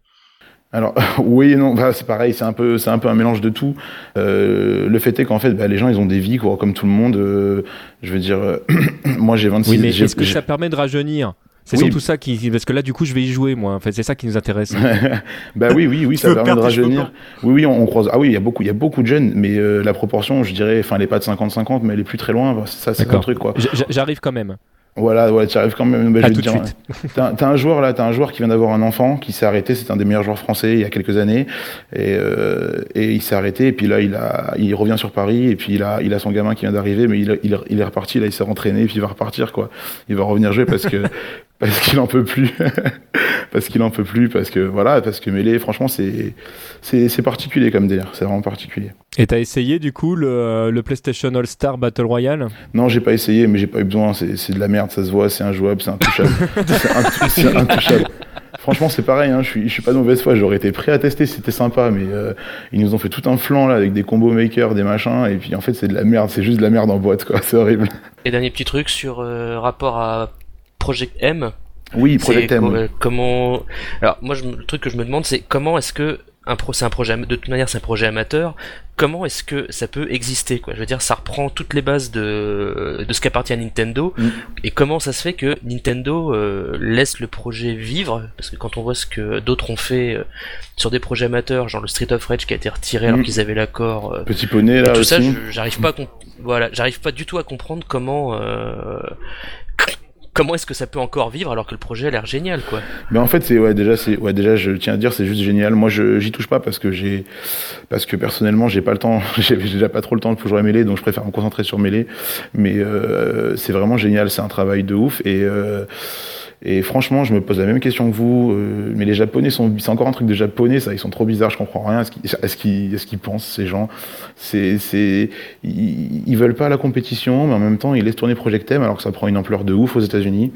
Alors oui et non, Bah, c'est pareil, c'est un peu, c'est un peu un mélange de tout. Euh, le fait est qu'en fait, bah, les gens, ils ont des vies, quoi, comme tout le monde. euh, je veux dire, euh, moi, j'ai 26. Oui, mais est-ce que ça permet de rajeunir? C'est Oui. surtout ça qui. Parce que là, du coup, je vais y jouer, moi. En fait, c'est ça qui nous intéresse. bah oui, oui, oui, ça permet de perdre rajeunir. Oui, oui, on, on croise. Ah oui, il y a beaucoup, il y a beaucoup de jeunes, mais euh, la proportion, je dirais, enfin, elle est pas de 50-50, mais elle est plus très loin. Bah, Ça, c'est un truc, quoi. J'arrive quand même. Voilà, ouais, tu arrives quand même. Bah, je tout de dire, T'as un joueur là, t'as un joueur qui vient d'avoir un enfant, qui s'est arrêté. C'est un des meilleurs joueurs français il y a quelques années, et, euh, et il s'est arrêté. Et puis là, il a, il revient sur Paris, et puis il a, il a son gamin qui vient d'arriver, mais il, il, il est reparti. Là, il s'est entraîné, et puis il va repartir quoi. Il va revenir jouer parce que parce qu'il en peut plus, parce qu'il en peut plus, parce que voilà, parce que Melee, franchement, c'est particulier comme délire. C'est vraiment particulier. Et t'as essayé, du coup, le, le PlayStation All-Star Battle Royale? Non, j'ai pas essayé, mais j'ai pas eu besoin. C'est de la merde, ça se voit, c'est injouable, c'est intouchable. c'est intou- c'est intouchable. Franchement, c'est pareil, hein, je, suis, je suis pas de mauvaise foi, j'aurais été prêt à tester, c'était sympa, mais euh, ils nous ont fait tout un flanc là avec des combos makers, des machins, et puis en fait c'est de la merde, c'est juste de la merde en boîte quoi, c'est horrible. Et dernier petit truc sur euh, rapport à Project M. Oui, Project co- euh, comment Alors moi je le truc que je me demande c'est comment est-ce que un pro c'est un projet de toute manière c'est un projet amateur, comment est-ce que ça peut exister quoi? Je veux dire ça reprend toutes les bases de de ce qu'appartient à Nintendo Mm. et comment ça se fait que Nintendo euh, laisse le projet vivre? Parce que quand on voit ce que d'autres ont fait euh, sur des projets amateurs genre le Street of Rage qui a été retiré alors Mm. qu'ils avaient l'accord euh, Petit poney là tout aussi. ça, j'arrive pas à voilà, j'arrive pas du tout à comprendre comment euh, comment est-ce que ça peut encore vivre alors que le projet a l'air génial quoi? Mais en fait, c'est ouais déjà c'est ouais déjà je tiens à dire c'est juste génial. Moi, je j'y touche pas parce que j'ai parce que personnellement j'ai pas le temps, j'ai déjà pas trop le temps de jouer à mêlée, donc je préfère me concentrer sur mêlée. Mais euh, c'est vraiment génial, c'est un travail de ouf et euh, et franchement, je me pose la même question que vous. euh, mais les Japonais sont, c'est encore un truc de Japonais, ça. Ils sont trop bizarres, je comprends rien à ce qu'ils, à ce qu'ils, pensent ces gens. C'est, c'est, ils, ils veulent pas la compétition, mais en même temps, ils laissent tourner Project M alors que ça prend une ampleur de ouf aux États-Unis.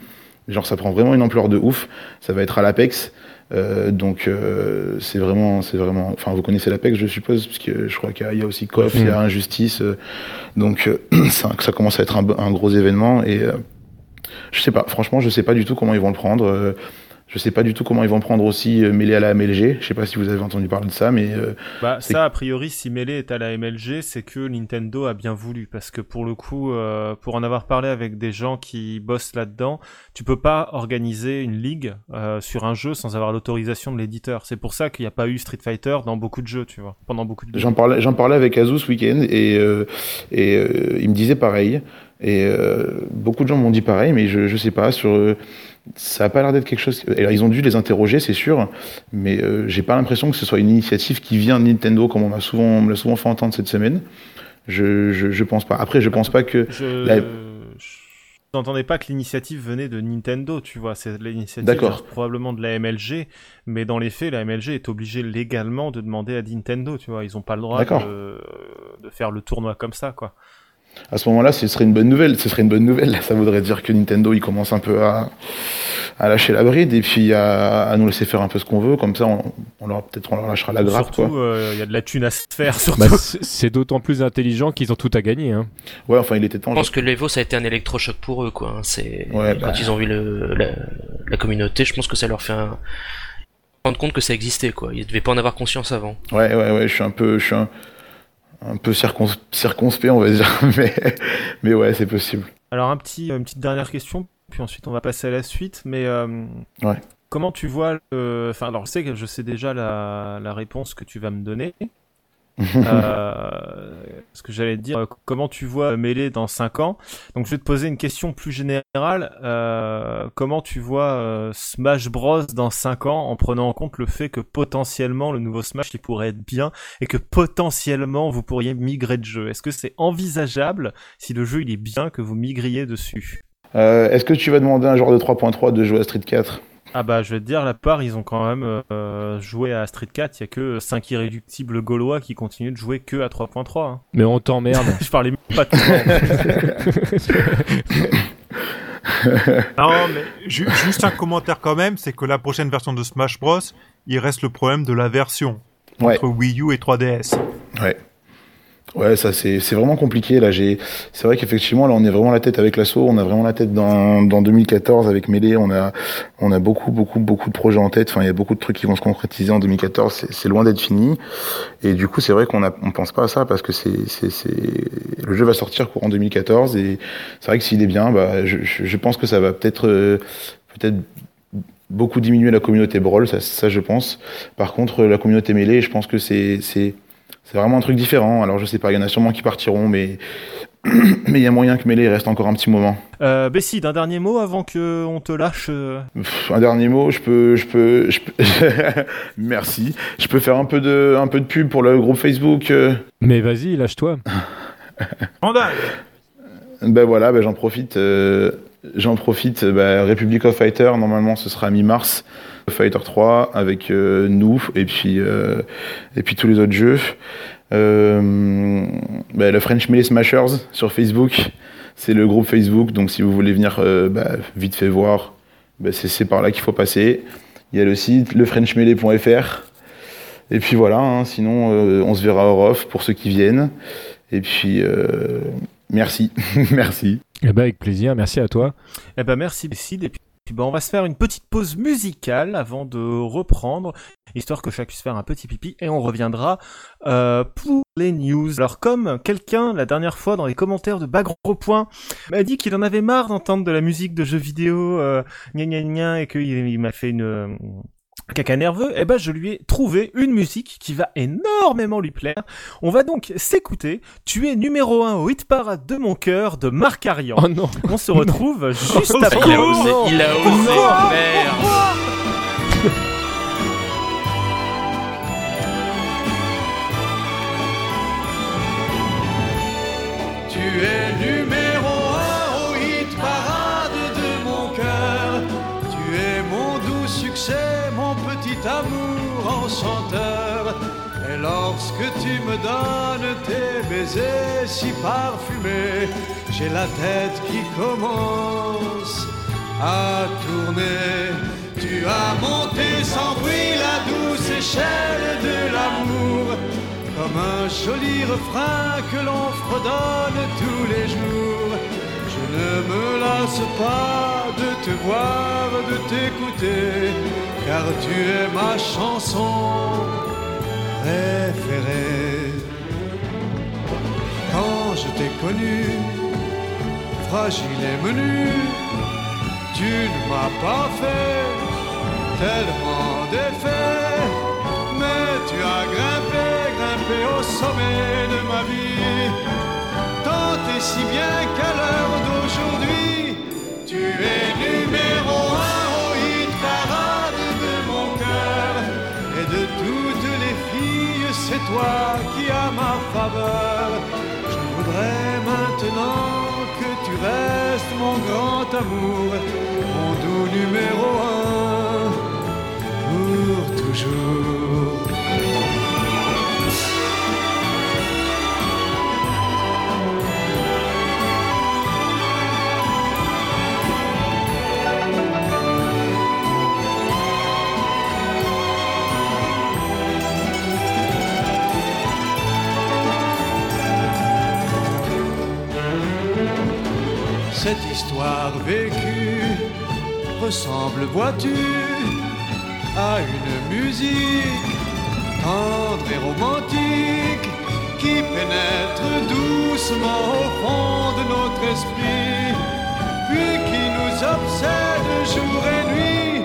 Genre, ça prend vraiment une ampleur de ouf. Ça va être à l'Apex. Euh, donc euh, c'est vraiment, c'est vraiment. Enfin, vous connaissez l'Apex, je suppose, parce que je crois qu'il y a- aussi KOF, il y a Injustice. euh, donc ça, ça commence à être un, un gros événement et euh, je sais pas. Franchement, je sais pas du tout comment ils vont le prendre. euh, je sais pas du tout comment ils vont prendre aussi euh, mêlé à la MLG. Je sais pas si vous avez entendu parler de ça, mais euh, Bah, ça, a priori, si Melee est à la MLG, c'est que Nintendo a bien voulu. Parce que pour le coup, euh, pour en avoir parlé avec des gens qui bossent là-dedans, tu peux pas organiser une ligue euh, sur un jeu sans avoir l'autorisation de l'éditeur. C'est pour ça qu'il n'y a pas eu Street Fighter dans beaucoup de jeux, tu vois. Pendant beaucoup de J'en parlais, j'en parlais avec Azu ce week-end et, euh, et il me disait pareil. Et euh, beaucoup de gens m'ont dit pareil, mais je, je sais pas. Sur, euh, ça a pas l'air d'être quelque chose. Alors, ils ont dû les interroger, c'est sûr, mais euh, j'ai pas l'impression que ce soit une initiative qui vient de Nintendo, comme on m'a souvent, on me l'a souvent fait entendre cette semaine. Je, je, je pense pas. Après, je pense pas que. Je La- je n'entendais pas que l'initiative venait de Nintendo, tu vois. C'est l'initiative probablement de la MLG, mais dans les faits, la MLG est obligée légalement de demander à Nintendo, tu vois. Ils ont pas le droit de, de faire le tournoi comme ça, quoi. À ce moment-là, ce serait une bonne nouvelle. Ce serait une bonne nouvelle. Ça voudrait dire que Nintendo, il commence un peu à, à lâcher la bride et puis à, à nous laisser faire un peu ce qu'on veut. Comme ça, on, on leur peut-être on leur lâchera la grappe, surtout, quoi. euh, il y a de la thune à se faire, surtout. Bah, c'est d'autant plus intelligent qu'ils ont tout à gagner. Hein. Ouais, enfin, il était temps. Je pense que l'Evo ça a été un électrochoc pour eux quoi. hein. C'est Ouais, quand bah. ils ont vu le, la, la communauté, je pense que ça leur fait un rendre compte que ça existait quoi. Ils devaient pas en avoir conscience avant. Ouais, ouais, ouais, je suis un peu, je suis un, un peu circon- circonspect, on va dire, mais, mais ouais, c'est possible. Alors, un petit, une petite dernière question, puis ensuite on va passer à la suite, mais euh, Ouais. comment tu vois. Enfin, alors, je sais que je sais déjà la, la réponse que tu vas me donner. Euh, ce que j'allais te dire, euh, comment tu vois Melee dans 5 ans? Donc je vais te poser une question plus générale. Euh, comment tu vois euh, Smash Bros dans 5 ans en prenant en compte le fait que potentiellement le nouveau Smash il pourrait être bien et que potentiellement vous pourriez migrer de jeu? Est-ce que c'est envisageable si le jeu il est bien que vous migriez dessus? Euh, Est-ce que tu vas demander à un joueur de 3.3 de jouer à Street 4 Ah bah je vais te dire, la part ils ont quand même euh, joué à Street 4, il y a que 5 irréductibles gaulois qui continuent de jouer que à 3.3. hein. Mais on t'emmerde. je parlais même pas de toi. Non, mais ju- juste un commentaire quand même, c'est que la prochaine version de Smash Bros, il reste le problème de la version Ouais. entre Wii U et 3DS. Ouais. Ouais, ça c'est vraiment compliqué là. J'ai c'est vrai qu'effectivement là on est vraiment la tête avec l'assaut, on a vraiment la tête dans dans 2014 avec Melee, on a on a beaucoup beaucoup beaucoup de projets en tête. Enfin il y a beaucoup de trucs qui vont se concrétiser en 2014. C'est loin d'être fini. Et du coup c'est vrai qu'on a on pense pas à ça parce que c'est c'est le jeu va sortir courant 2014 et c'est vrai que s'il est bien, bah je je, je pense que ça va peut-être euh, peut-être beaucoup diminuer la communauté brawl, ça, ça je pense. Par contre, la communauté mêlée, je pense que c'est c'est c'est vraiment un truc différent. Alors je sais pas, il y en a sûrement qui partiront, mais mais il y a moyen que mêlée reste encore un petit moment. Euh, Bessie, un dernier mot avant que on te lâche euh, Pff, un dernier mot, je peux je peux je peux merci. Je peux faire un peu de un peu de pub pour le groupe Facebook. euh. Mais vas-y, lâche-toi. Scandale Ben voilà, ben j'en profite. euh, J'en profite. Ben, Republic of Fighter, normalement, ce sera mi-mars. Fighter 3 avec euh, nous et puis euh, et puis tous les autres jeux. Euh, ben, le French Melee Smashers sur Facebook, c'est le groupe Facebook. Donc si vous voulez venir, euh, ben, vite fait voir, ben, c'est par là qu'il faut passer. Il y a le site lefrenchmelee.fr. Et puis voilà. hein, sinon, euh, on se verra hors off pour ceux qui viennent. Et puis euh, merci, merci. Eh ben, avec plaisir, merci à toi. Eh ben merci Bessie, et puis ben, on va se faire une petite pause musicale avant de reprendre, histoire que chacun puisse faire un petit pipi, et on reviendra euh, pour les news. Alors comme quelqu'un la dernière fois dans les commentaires de Bagro Point m'a dit qu'il en avait marre d'entendre de la musique de jeux vidéo, euh, gna gna gna, et qu'il il m'a fait une caca nerveux, eh ben je lui ai trouvé une musique qui va énormément lui plaire. On va donc s'écouter. Tu es numéro 1 au hit parade de mon cœur de Marc Arian. Oh non. On se retrouve juste Il après. a osé, il a osé faire. Lorsque tu me donnes tes baisers si parfumés, j'ai la tête qui commence à tourner. Tu as monté sans bruit la douce échelle de l'amour comme un joli refrain que l'on fredonne tous les jours. Je ne me lasse pas de te voir, de t'écouter, car tu es ma chanson préférée. Quand je t'ai connu, fragile et menu, tu ne m'as pas fait tellement d'effets, mais tu as grimpé, grimpé au sommet de ma vie. Tant et si bien qu'à l'heure d'aujourd'hui, tu es numéro toi qui as ma faveur. Je voudrais maintenant que tu restes mon grand amour, mon doux numéro un, pour toujours. Cette histoire vécue ressemble, vois-tu, à une musique tendre et romantique qui pénètre doucement au fond de notre esprit, puis qui nous obsède jour et nuit.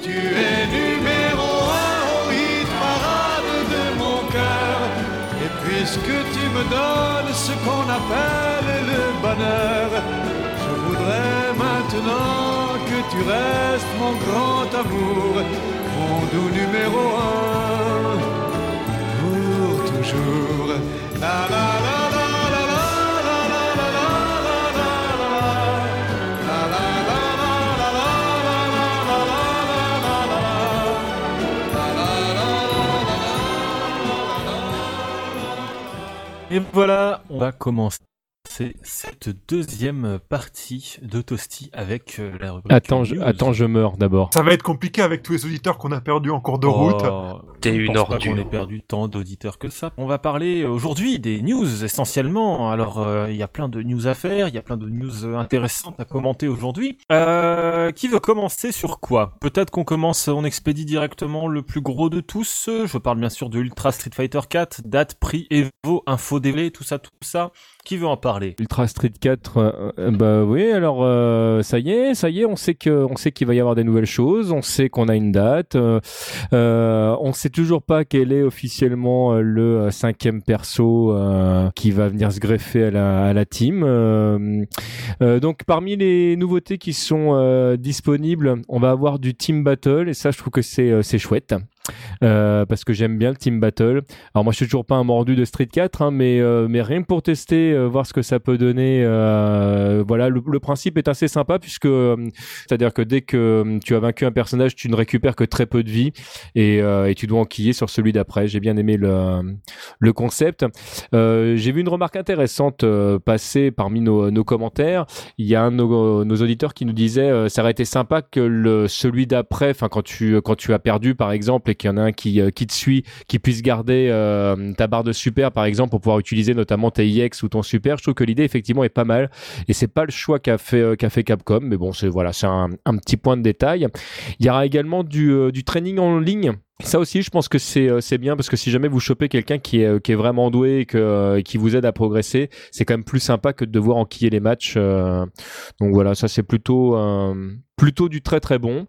Tu es numéro un au hit parade de mon cœur. Et puisque tu me donnes ce qu'on appelle le bonheur, maintenant que tu restes mon grand amour, mon doux numéro un, pour toujours. La, la, la. Et voilà, on va commencer cette deuxième partie de Toasty avec euh, la rubrique. Attends, je, attends, je meurs d'abord. Ça va être compliqué avec tous les auditeurs qu'on a perdus en cours de route. Oh, T'es je une ordure. qu'on ait perdu tant d'auditeurs que ça. On va parler aujourd'hui des news essentiellement. Alors euh, il y a plein de news à faire, il y a plein de news euh, intéressantes à commenter aujourd'hui. Euh, qui veut commencer sur quoi? Peut-être qu'on commence, on expédie directement le plus gros de tous. Je parle bien sûr de Ultra Street Fighter 4, date, prix, Evo, info délai, tout ça, tout ça. Qui veut en parler Ultra Street 4, euh, euh, bah oui, alors euh, ça y est, ça y est, on sait que, on sait qu'il va y avoir des nouvelles choses, on sait qu'on a une date, euh, euh, on sait toujours pas quel est officiellement le cinquième perso qui va venir se greffer à la, à la team. Donc parmi les nouveautés qui sont disponibles, on va avoir du team battle et ça, je trouve que c'est c'est chouette. Euh, parce que j'aime bien le team battle. Alors moi je suis toujours pas un mordu de Street 4, hein, mais euh, mais rien que pour tester, euh, voir ce que ça peut donner. voilà, le, principe est assez sympa puisque c'est-à-dire que dès que tu as vaincu un personnage, tu ne récupères que très peu de vie et, tu dois enquiller sur celui d'après. J'ai bien aimé le le concept. J'ai vu une remarque intéressante passer parmi nos, nos commentaires. Il y a un de nos, nos auditeurs qui nous disait ça aurait été sympa que le celui d'après, enfin quand tu quand tu as perdu par exemple qu'il y en a un qui, euh, te suit, qui puisse garder euh, ta barre de super, par exemple, pour pouvoir utiliser notamment tes IX ou ton super. Je trouve que l'idée, effectivement, est pas mal. Et c'est pas le choix qu'a fait, euh, qu'a fait Capcom. Mais bon, c'est voilà, c'est un, un petit point de détail. Il y aura également du, du training en ligne. Ça aussi, je pense que c'est euh, c'est bien parce que si jamais vous chopez quelqu'un qui est euh, qui est vraiment doué et que euh, qui vous aide à progresser, c'est quand même plus sympa que de devoir enquiller les matchs. euh. donc voilà, ça c'est plutôt euh, plutôt du très très bon.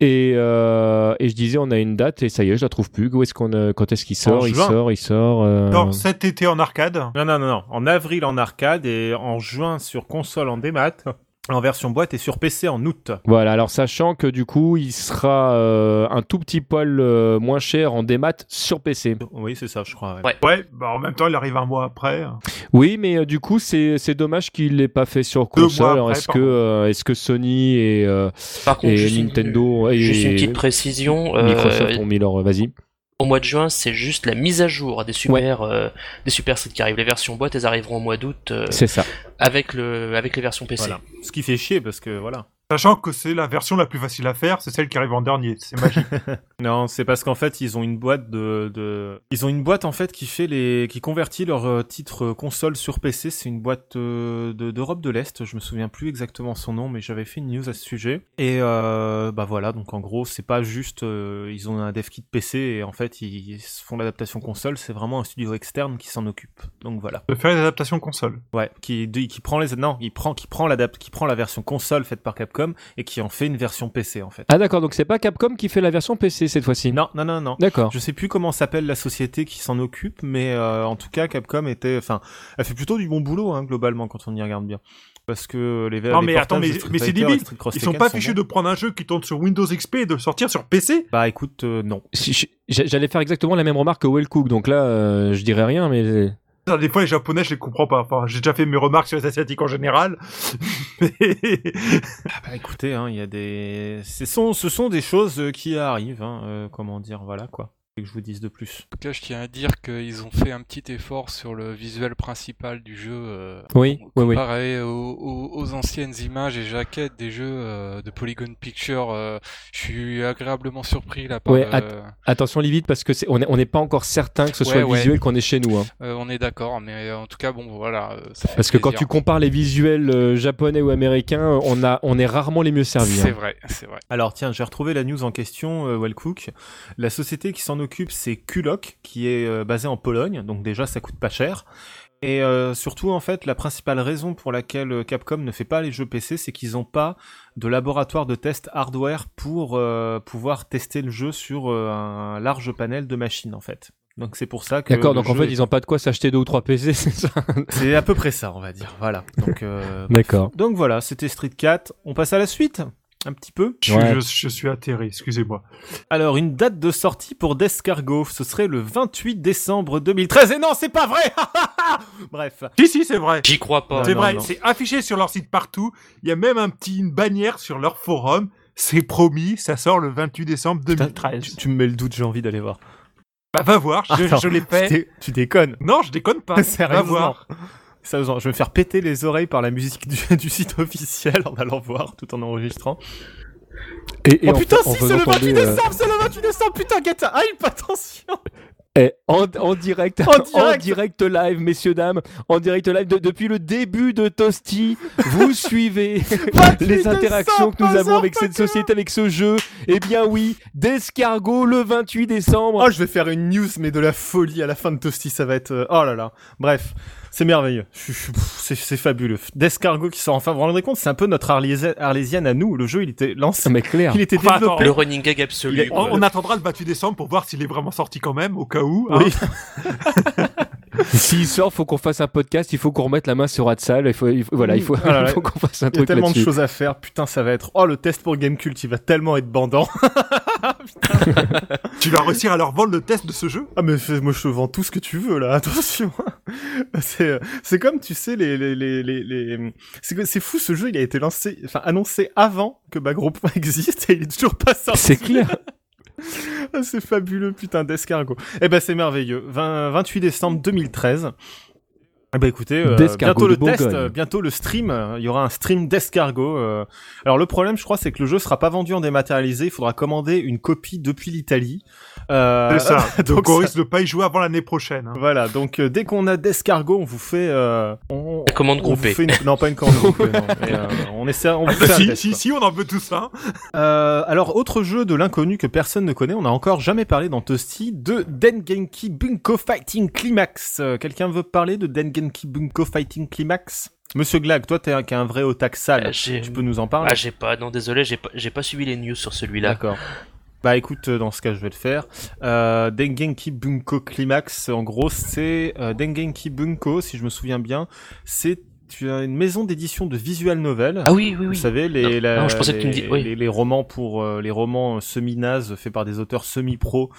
Et euh, et je disais, on a une date et ça y est, je la trouve plus. Où est-ce qu'on euh, quand est-ce qu'il sort? Il sort, il sort. euh, Non, cet été en arcade. Non, non, non, non. En avril en arcade et en juin sur console en démat, en version boîte et sur PC en août. Voilà, alors sachant que du coup, il sera euh, un tout petit poil euh, moins cher en démat sur PC. Oui, c'est ça, je crois. ouais. Ouais. Ouais, bah en même temps, il arrive un mois après. Oui, mais euh, du coup, c'est c'est dommage qu'il l'ait pas fait sur Deux console. mois Alors, après, est-ce que euh, est-ce que Sony et euh, Par contre, et juste une- Nintendo et Juste une petite précision. euh, Microsoft ont mis leur vas-y. Au mois de juin, c'est juste la mise à jour des super, euh, des super sets qui arrivent. Les versions boîte, elles arriveront au mois d'août euh, C'est ça. avec le, avec les versions PC. Voilà. Ce qui fait chier parce que voilà. Sachant que c'est la version la plus facile à faire, c'est celle qui arrive en dernier. C'est magique. Non, c'est parce qu'en fait, ils ont une boîte de, de, ils ont une boîte en fait qui fait les, qui convertit leurs euh, titres euh, console sur PC. C'est une boîte euh, de d'Europe de l'Est. Je me souviens plus exactement son nom, mais j'avais fait une news à ce sujet. Et euh, bah voilà, donc en gros, c'est pas juste, euh, ils ont un dev kit PC et en fait ils, ils font l'adaptation console. C'est vraiment un studio externe qui s'en occupe. Donc voilà. de faire une adaptation console. Ouais, qui, qui prend les, non, il prend, qui prend l'adapt, qui prend la version console faite par Capcom et qui en fait une version PC en fait. Ah d'accord, donc c'est pas Capcom qui fait la version PC cette fois-ci. Non, non, non, non. D'accord. Je sais plus comment s'appelle la société qui s'en occupe, mais euh, en tout cas, Capcom était, enfin, elle fait plutôt du bon boulot hein, globalement quand on y regarde bien, parce que les Non, les mais attends, mais, c'est Cross Ils sont Tekken pas fichus de prendre un jeu qui tourne sur Windows XP et de le sortir sur PC. Bah écoute, euh, non. Si- J'allais faire exactement la même remarque que Wellcook, donc là, euh, je dirais rien, mais Des fois, les Japonais, je les comprends pas. Enfin, j'ai déjà fait mes remarques sur les Asiatiques en général. Ah bah écoutez, hein, il y a des, ce sont, ce sont des choses euh, qui arrivent, hein, euh, comment dire, voilà quoi. Que je vous dise de plus. En tout cas, je tiens à dire qu'ils ont fait un petit effort sur le visuel principal du jeu. euh, Oui, com- oui, oui. Comparé aux, aux- aux anciennes images et jaquettes des jeux euh, de Polygon Picture, euh, je suis agréablement surpris là par Ouais, le- attention Livide parce que c'est on est on n'est pas encore certain que ce Ouais, soit le ouais. visuel qu'on est chez nous. Hein. Euh, on est d'accord, mais en tout cas, bon, voilà. ça fait Parce que quand tu compares les visuels euh, japonais ou américains, on a on est rarement les mieux servis. C'est hein. vrai, c'est vrai. Alors tiens, j'ai retrouvé la news en question, euh, Wellcook. La société qui s'en occupe, c'est Kulok, qui est euh, basée en Pologne, donc déjà ça coûte pas cher. Et euh, surtout, en fait, la principale raison pour laquelle euh, Capcom ne fait pas les jeux PC, c'est qu'ils n'ont pas de laboratoire de test hardware pour euh, pouvoir tester le jeu sur euh, un large panel de machines, en fait. Donc c'est pour ça que D'accord, donc en fait est- ils ont pas de quoi s'acheter deux ou trois PC, c'est ça c'est à peu près ça, on va dire. Voilà. Donc D'accord. donc voilà, c'était Street 4. On passe à la suite, un petit peu. je, Ouais. je, je suis atterri, excusez-moi. Alors, une date de sortie pour Descargo, ce serait le 28 décembre 2013. Et non, c'est pas vrai Bref. Si, si, c'est vrai. J'y crois pas. C'est vrai, c'est affiché sur leur site partout. Il y a même un petit une bannière sur leur forum. C'est promis, ça sort le 28 décembre Putain, 2013. tu, tu me mets le doute, j'ai envie d'aller voir. Bah, va voir, je, Attends, je l'ai tu fait. dé- Tu déconnes. Non, je déconne pas. va Sérieusement. voir. Sérieusement, je vais me faire péter les oreilles par la musique du, du site officiel en allant voir tout en enregistrant. Et, et oh en putain, en si, c'est le 28 tomber, euh, décembre, c'est le 28 décembre, putain, get a hype, attention Eh, en, en direct, En direct. direct live, messieurs dames, en direct live de- depuis le début de Toasty, vous suivez 28 les interactions que nous avons avec cette société, avec ce jeu. Eh bien oui, d'escargot le 28 décembre. Oh, je vais faire une news, mais de la folie à la fin de Toasty, ça va être... euh, Oh là là. Bref, c'est merveilleux. C'est fabuleux. Descargo qui sort enfin, vous vous rendez compte, c'est un peu notre Arlési- Arlésienne à nous. Le jeu, il était lancé... Mais clair. Il était Enfin, développé... Le running gag absolu. Est- On, attendra le 28 décembre pour voir s'il est vraiment sorti quand même, au cas où. hein. Oui. S'il sort, faut qu'on fasse un podcast, il faut qu'on remette la main sur Hatsal, il faut, il faut- voilà, il faut, Ah là là. il faut qu'on fasse un Il y a truc tellement de choses à faire. Putain, ça va être... Oh, le test pour Gamecult, il va tellement être Tu vas réussir à leur vendre le test de ce jeu Ah mais fais- moi je te vends tout ce que tu veux là, attention. c'est c'est comme tu sais les les les les, les... c'est que- c'est fou ce jeu il a été lancé enfin annoncé avant que Bagroup existe et il est toujours pas sorti. C'est clair. Ah, c'est fabuleux putain d'escargot. Eh ben c'est merveilleux. 20 28 décembre 2013. Bah écoutez, euh, bientôt le test, euh, bientôt le stream. euh, Il y aura un stream d'escargot. Alors le problème, je crois, c'est que le jeu sera pas vendu en dématérialisé. Il faudra commander une copie depuis l'Italie. Euh, C'est ça. Donc, on ça- risque de pas y jouer avant l'année prochaine. hein. Voilà, donc euh, dès qu'on a d'escargot, on vous fait. Euh, on, La commande groupée. fait une- Non, pas une commande groupée. non, euh, on essaie. On vous fait un si, test, si, si, on en veut tous un. Euh, alors, autre jeu de l'inconnu que personne ne connaît, on n'a encore jamais parlé dans Toasty, de Dengenki Bunko Fighting Climax. Euh, Quelqu'un veut parler de Dengenki Bunko Fighting Climax? Monsieur Glag, toi, t'es un, qui est un vrai otak sale. Euh, j'ai- tu peux nous en parler? Ah, j'ai pas, non, désolé, j'ai pas, j'ai pas suivi les news sur celui-là. D'accord. Bah écoute, euh, dans ce cas, je vais le faire. Euh, Dengenki Bunko Climax, en gros, c'est euh, Dengenki Bunko, si je me souviens bien, c'est tu as une maison d'édition de visual novel. Ah oui, oui, Vous oui. savez, les, Non, la- non, je pensais que les, tu me dis- oui. les, les romans pour euh, les romans semi-nazes faits par des auteurs semi-pro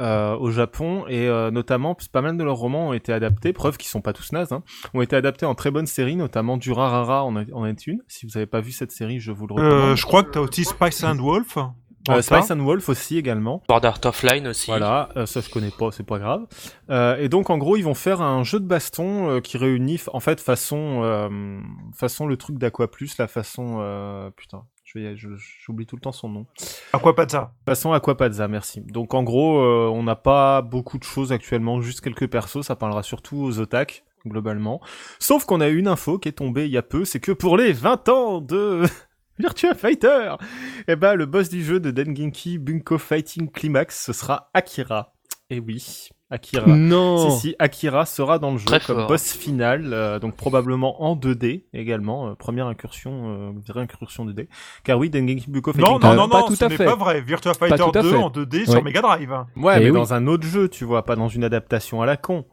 euh, au Japon et euh, notamment pas mal de leurs romans ont été adaptés, preuve qu'ils sont pas tous nazes, hein, ont été adaptés en très bonnes séries, notamment Durarara en, est- en est une. Si vous avez pas vu cette série, je vous le recommande. Euh, je crois que t'as aussi Spice and Wolf. Euh. Spice and Wolf aussi également. Sword Art Offline aussi. Voilà, euh, ça je connais pas, c'est pas grave. Euh, et donc en gros, ils vont faire un jeu de baston euh, qui réunit en fait façon euh, façon le truc d'Aqua Plus, la façon euh, putain, j'oublie tout le temps son nom. À quoi pas de ça Façon Aquapazza, merci. Donc en gros, euh, on n'a pas beaucoup de choses actuellement, juste quelques persos, ça parlera surtout aux otak globalement. Sauf qu'on a une info qui est tombée il y a peu, c'est que pour les 20 ans de Virtua Fighter, eh ben le boss du jeu de Dengenki Bunko Fighting Climax, ce sera Akira. Et oui, Akira. Non. Si si, Akira sera dans le jeu Très comme fort. boss final, euh, donc probablement en 2D également, euh, première incursion, euh, vraie incursion 2D. Car oui, Dengenki Bunko Fighting Non, non, non, pas non, tout ce à n'est fait. pas vrai. Virtua Fighter tout à 2 fait. en 2D Ouais. sur Mega Drive. Ouais, Eh mais oui. dans un autre jeu, tu vois, pas dans une adaptation à la con.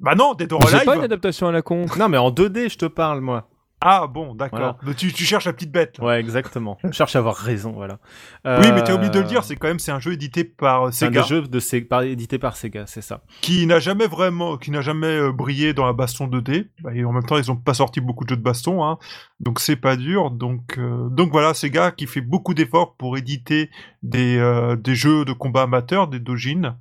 Bah non, Dead or C'est pas une Alive. adaptation à la con. Non, mais en 2D, je te parle, moi. Ah bon, d'accord. Voilà. Tu, tu cherches la petite bête. là. Ouais, exactement. Je cherche à avoir raison, voilà. Oui, mais t'as Euh, oublié de le dire, c'est quand même c'est un jeu édité par euh, C'est un Sega, de Se- par- édité par Sega, c'est ça. qui n'a jamais vraiment, qui n'a jamais euh, brillé dans la baston 2D. Bah, et en même temps, ils ont pas sorti beaucoup de jeux de baston, hein. Donc c'est pas dur. Donc euh, donc voilà, Sega qui fait beaucoup d'efforts pour éditer des euh, des jeux de combat amateurs, des dojin.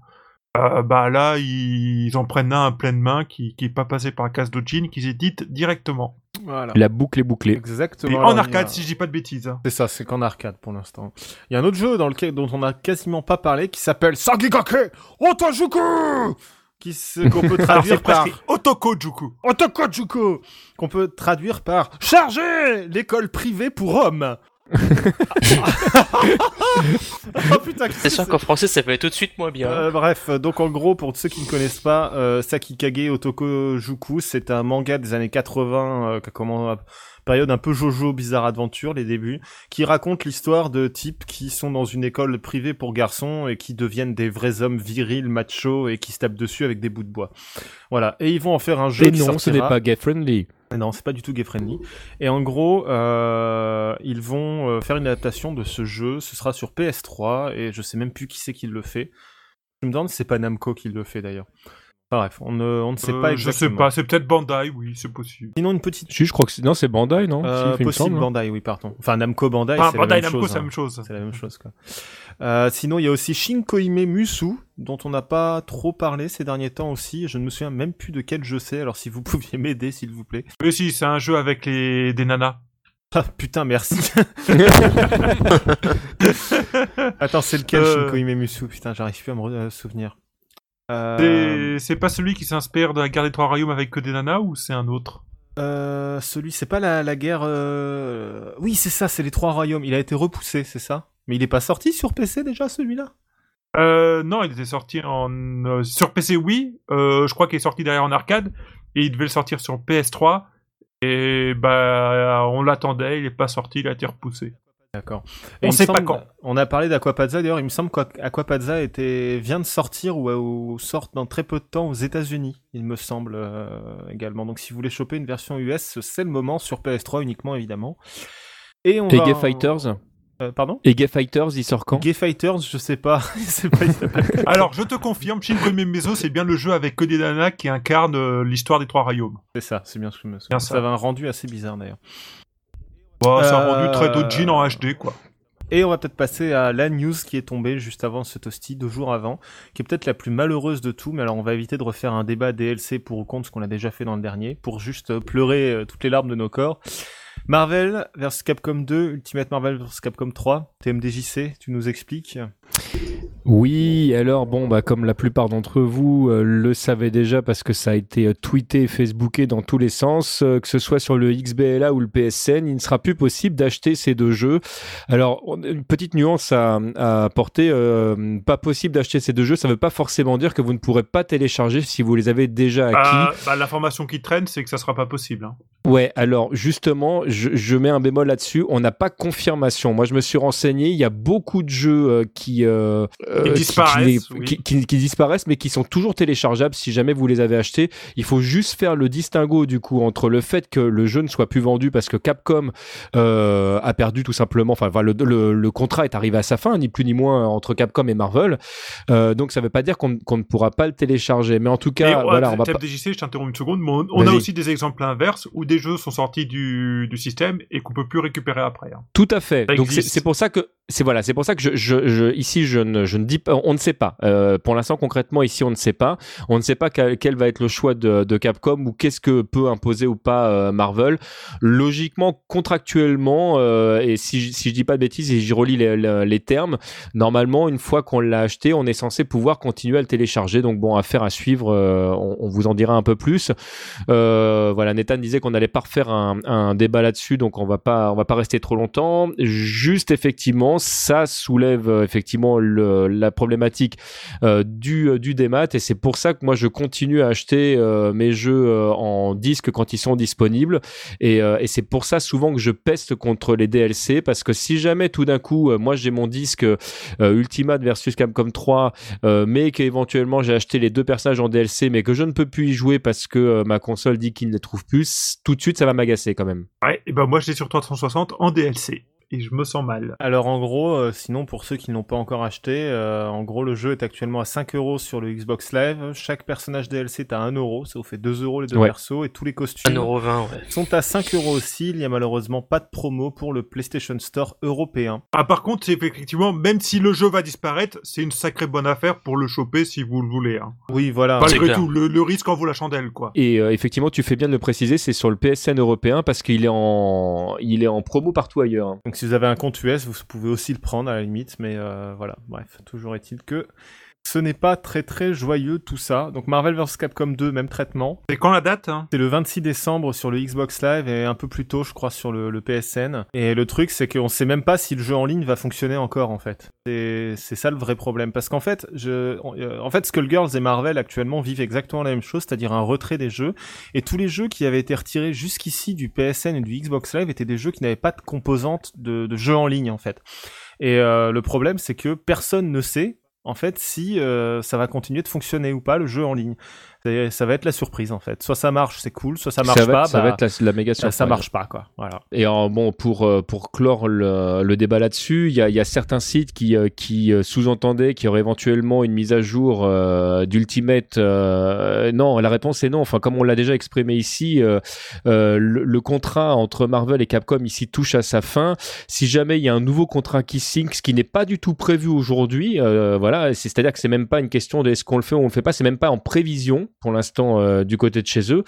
Euh, bah là, ils, en prennent un à pleine main qui qui est pas passé par la case dojin, qu'ils éditent directement. Voilà. La boucle est bouclée. Exactement. Et en a- arcade, si je dis pas de bêtises. hein. C'est ça, c'est qu'en arcade pour l'instant. Il y a un autre jeu dans lequel, dont on a quasiment pas parlé qui s'appelle Sagigake Otojuku qui se- qu'on peut traduire par Otokojuku. Otokojuku qu'on peut traduire par charger l'école privée pour hommes. Oh putain, C'est sûr qu'en français, ça fait tout de suite moins bien. Euh, bref, euh, donc en gros, pour ceux qui ne connaissent pas, euh, Sakikage Otokojuku, c'est un manga des années 80, euh, commencé période un peu Jojo Bizarre Adventure, les débuts, qui raconte l'histoire de types qui sont dans une école privée pour garçons et qui deviennent des vrais hommes virils, machos et qui se tapent dessus avec des bouts de bois. Voilà. Et ils vont en faire un jeu Et qui non, ce n'est pas gay friendly. Non, c'est pas du tout gay friendly. Et en gros, euh, ils vont euh, faire une adaptation de ce jeu. Ce sera sur PS3 et je sais même plus qui c'est qui le fait. Je me demande si c'est pas Namco qui le fait d'ailleurs. Enfin bref, on ne, on ne sait Euh, pas je exactement. sais pas, c'est peut-être Bandai, oui, c'est possible. Sinon une petite. Si, je crois que c'est... Non, c'est Bandai, non Euh, Si, possible semble. Bandai, oui, pardon. Enfin Namco Bandai, Enfin, c'est Bandai la même Namco, chose. c'est la hein. même chose. C'est la même chose quoi. Euh, sinon, il y a aussi Shin Koime Musu, dont on n'a pas trop parlé ces derniers temps aussi. Je ne me souviens même plus de quel jeu c'est. Alors si vous pouviez m'aider, s'il vous plaît. Mais si, c'est un jeu avec les... des nanas. Ah putain, merci. Attends, c'est lequel Euh. Shinko Imemusu? Putain, j'arrive plus à me souvenir. Euh, C'est- C'est pas celui qui s'inspire de la guerre des trois royaumes avec que des nanas ou c'est un autre? Euh, celui, c'est pas la, la guerre. euh, Oui, c'est ça, c'est les trois royaumes. Il a été repoussé, c'est ça? Mais il est pas sorti sur PC déjà celui-là? Euh, Non, il était sorti en euh, sur PC, oui. Euh, je crois qu'il est sorti derrière en arcade et il devait le sortir sur PS3. Et bah, on l'attendait, il est pas sorti, il a été repoussé. D'accord. On sait pas quand. On a parlé d'Aquapazza d'ailleurs. Il me semble qu'Aquapazza était vient de sortir ou, ou sort dans très peu de temps aux États-Unis. Il me semble euh, également. Donc si vous voulez choper une version US, c'est le moment sur PS3 uniquement évidemment. Et on Et va Fighters Euh, pardon? Et Gay Fighters, il sort quand? Gay Fighters, je sais pas. Alors, je te confirme, Shin Koime Meso, c'est bien le jeu avec des nanas qui incarnent euh, l'histoire des trois royaumes. c'est ça, c'est bien ce que je me souviens. ça. Ça avait un rendu assez bizarre d'ailleurs. Bon, ça a Euh, rendu très Dojin en HD, quoi. Et on va peut-être passer à la news qui est tombée juste avant ce toasty, deux jours avant, qui est peut-être la plus malheureuse de tout, mais alors on va éviter de refaire un débat DLC pour ou contre ce qu'on a déjà fait dans le dernier, pour juste euh, pleurer euh, toutes les larmes de nos corps. Marvel vs Capcom 2, Ultimate Marvel vs Capcom 3, TMDJC, tu nous expliques? Oui, alors bon, bah comme la plupart d'entre vous euh, le savaient déjà parce que ça a été euh, tweeté, facebooké dans tous les sens, euh, que ce soit sur le XBLA ou le PSN, il ne sera plus possible d'acheter ces deux jeux. Alors, une petite nuance à, à apporter, euh, pas possible d'acheter ces deux jeux, ça ne veut pas forcément dire que vous ne pourrez pas télécharger si vous les avez déjà acquis. Ah, bah, L'information qui traîne, c'est que ça sera pas possible. hein. Ouais, alors justement, je, je mets un bémol là-dessus. On n'a pas confirmation. Moi, je me suis renseigné. Il y a beaucoup de jeux euh, qui, euh, euh, qui- disparaissent, qui, qui- disparaissent, mais qui sont toujours téléchargeables si jamais vous les avez achetés. Il faut juste faire le distinguo du coup entre le fait que le jeu ne soit plus vendu parce que Capcom euh, a perdu tout simplement. Enfin, le, le- le contrat est arrivé à sa fin, ni plus ni moins entre Capcom et Marvel. Euh, donc, ça ne veut pas dire qu'on qu'on ne pourra pas le télécharger. Mais en tout cas, voilà, on va pas. TFDJC, je t'interromps une seconde, mais on, on a aussi des exemples inverses où des jeux sont sortis du, du système et qu'on peut plus récupérer après. hein. Tout à fait. Ça Donc c'est pour ça que c'est voilà, c'est pour ça que je, je, je- ici je ne, je ne dis pas, on ne sait pas. Euh, pour l'instant concrètement ici on ne sait pas. On ne sait pas quel, quel va être le choix de, de Capcom ou qu'est-ce que peut imposer ou pas euh, Marvel. Logiquement, contractuellement, euh, et si, je- si je dis pas de bêtises et j'y relis les, les, les termes, normalement une fois qu'on l'a acheté, on est censé pouvoir continuer à le télécharger. Donc bon, affaire à suivre. on, on vous en dira un peu plus. Voilà, Nathan disait qu'on n'allait pas refaire un, débat là-dessus, donc on va pas, on va pas rester trop longtemps. Juste effectivement, ça soulève euh, effectivement la problématique euh, du euh, du démat, et c'est pour ça que moi je continue à acheter mes jeux en disque quand ils sont disponibles, et, et c'est pour ça souvent que je peste contre les DLC, parce que si jamais tout d'un coup, moi j'ai mon disque Ultimate versus Capcom 3 euh, mais qu'éventuellement j'ai acheté les deux personnages en DLC, mais que je ne peux plus y jouer parce que ma console dit qu'il ne les trouve plus, tout de suite ça va m'agacer quand même. Ouais, et ben moi je l'ai sur 360 en DLC et je me sens mal. Alors en gros, euh, sinon pour ceux qui ne l'ont pas encore acheté, euh, en gros le jeu est actuellement à 5 euros sur le Xbox Live. Chaque personnage DLC est à 1 euro, ça vous fait 2 euros les deux Ouais. persos et tous les costumes 1,20€, ouais. sont à 5 euros aussi. Il y a malheureusement pas de promo pour le PlayStation Store européen. Ah par contre, c'est effectivement, même si le jeu va disparaître, c'est une sacrée bonne affaire pour le choper si vous le voulez. Hein. Oui, voilà. Malgré tout, le, le risque en vaut la chandelle, quoi. Et euh, effectivement, tu fais bien de le préciser, c'est sur le PSN européen parce qu'il est en, il est en promo partout ailleurs. hein. Donc si vous avez un compte US, vous pouvez aussi le prendre à la limite, mais euh, voilà, bref, toujours est-il que ce n'est pas très très joyeux tout ça. Donc Marvel vs Capcom 2, même traitement. C'est quand la date hein? C'est le 26 décembre sur le Xbox Live et un peu plus tôt, je crois, sur le, le PSN. Et le truc, c'est qu'on sait même pas si le jeu en ligne va fonctionner encore, en fait. C'est ça le vrai problème. Parce qu'en fait, je, euh, en fait, Skullgirls et Marvel actuellement vivent exactement la même chose, c'est-à-dire un retrait des jeux. Et tous les jeux qui avaient été retirés jusqu'ici du PSN et du Xbox Live étaient des jeux qui n'avaient pas de composante de, de jeu en ligne, en fait. Et euh, le problème, c'est que personne ne sait, en fait, si euh, ça va continuer de fonctionner ou pas, le jeu en ligne. Ça va être la surprise, en fait. Soit ça marche, c'est cool, soit ça marche ça va, pas, ça bah, va être la, la méga ça, surprise. ça marche pas, quoi. Voilà. Et en, bon, pour euh, pour clore le, le débat là-dessus, il y a, y a certains sites qui euh, qui euh, sous-entendaient qu'il y aurait éventuellement une mise à jour euh, d'Ultimate. euh, non, la réponse est non. Enfin, comme on l'a déjà exprimé ici, euh, euh, le, le contrat entre Marvel et Capcom ici touche à sa fin. Si jamais il y a un nouveau contrat qui signe, ce qui n'est pas du tout prévu aujourd'hui, euh, voilà, c'est- c'est-à-dire que c'est même pas une question de est-ce qu'on le fait ou on le fait pas, c'est même pas en prévision pour l'instant euh, du côté de chez eux.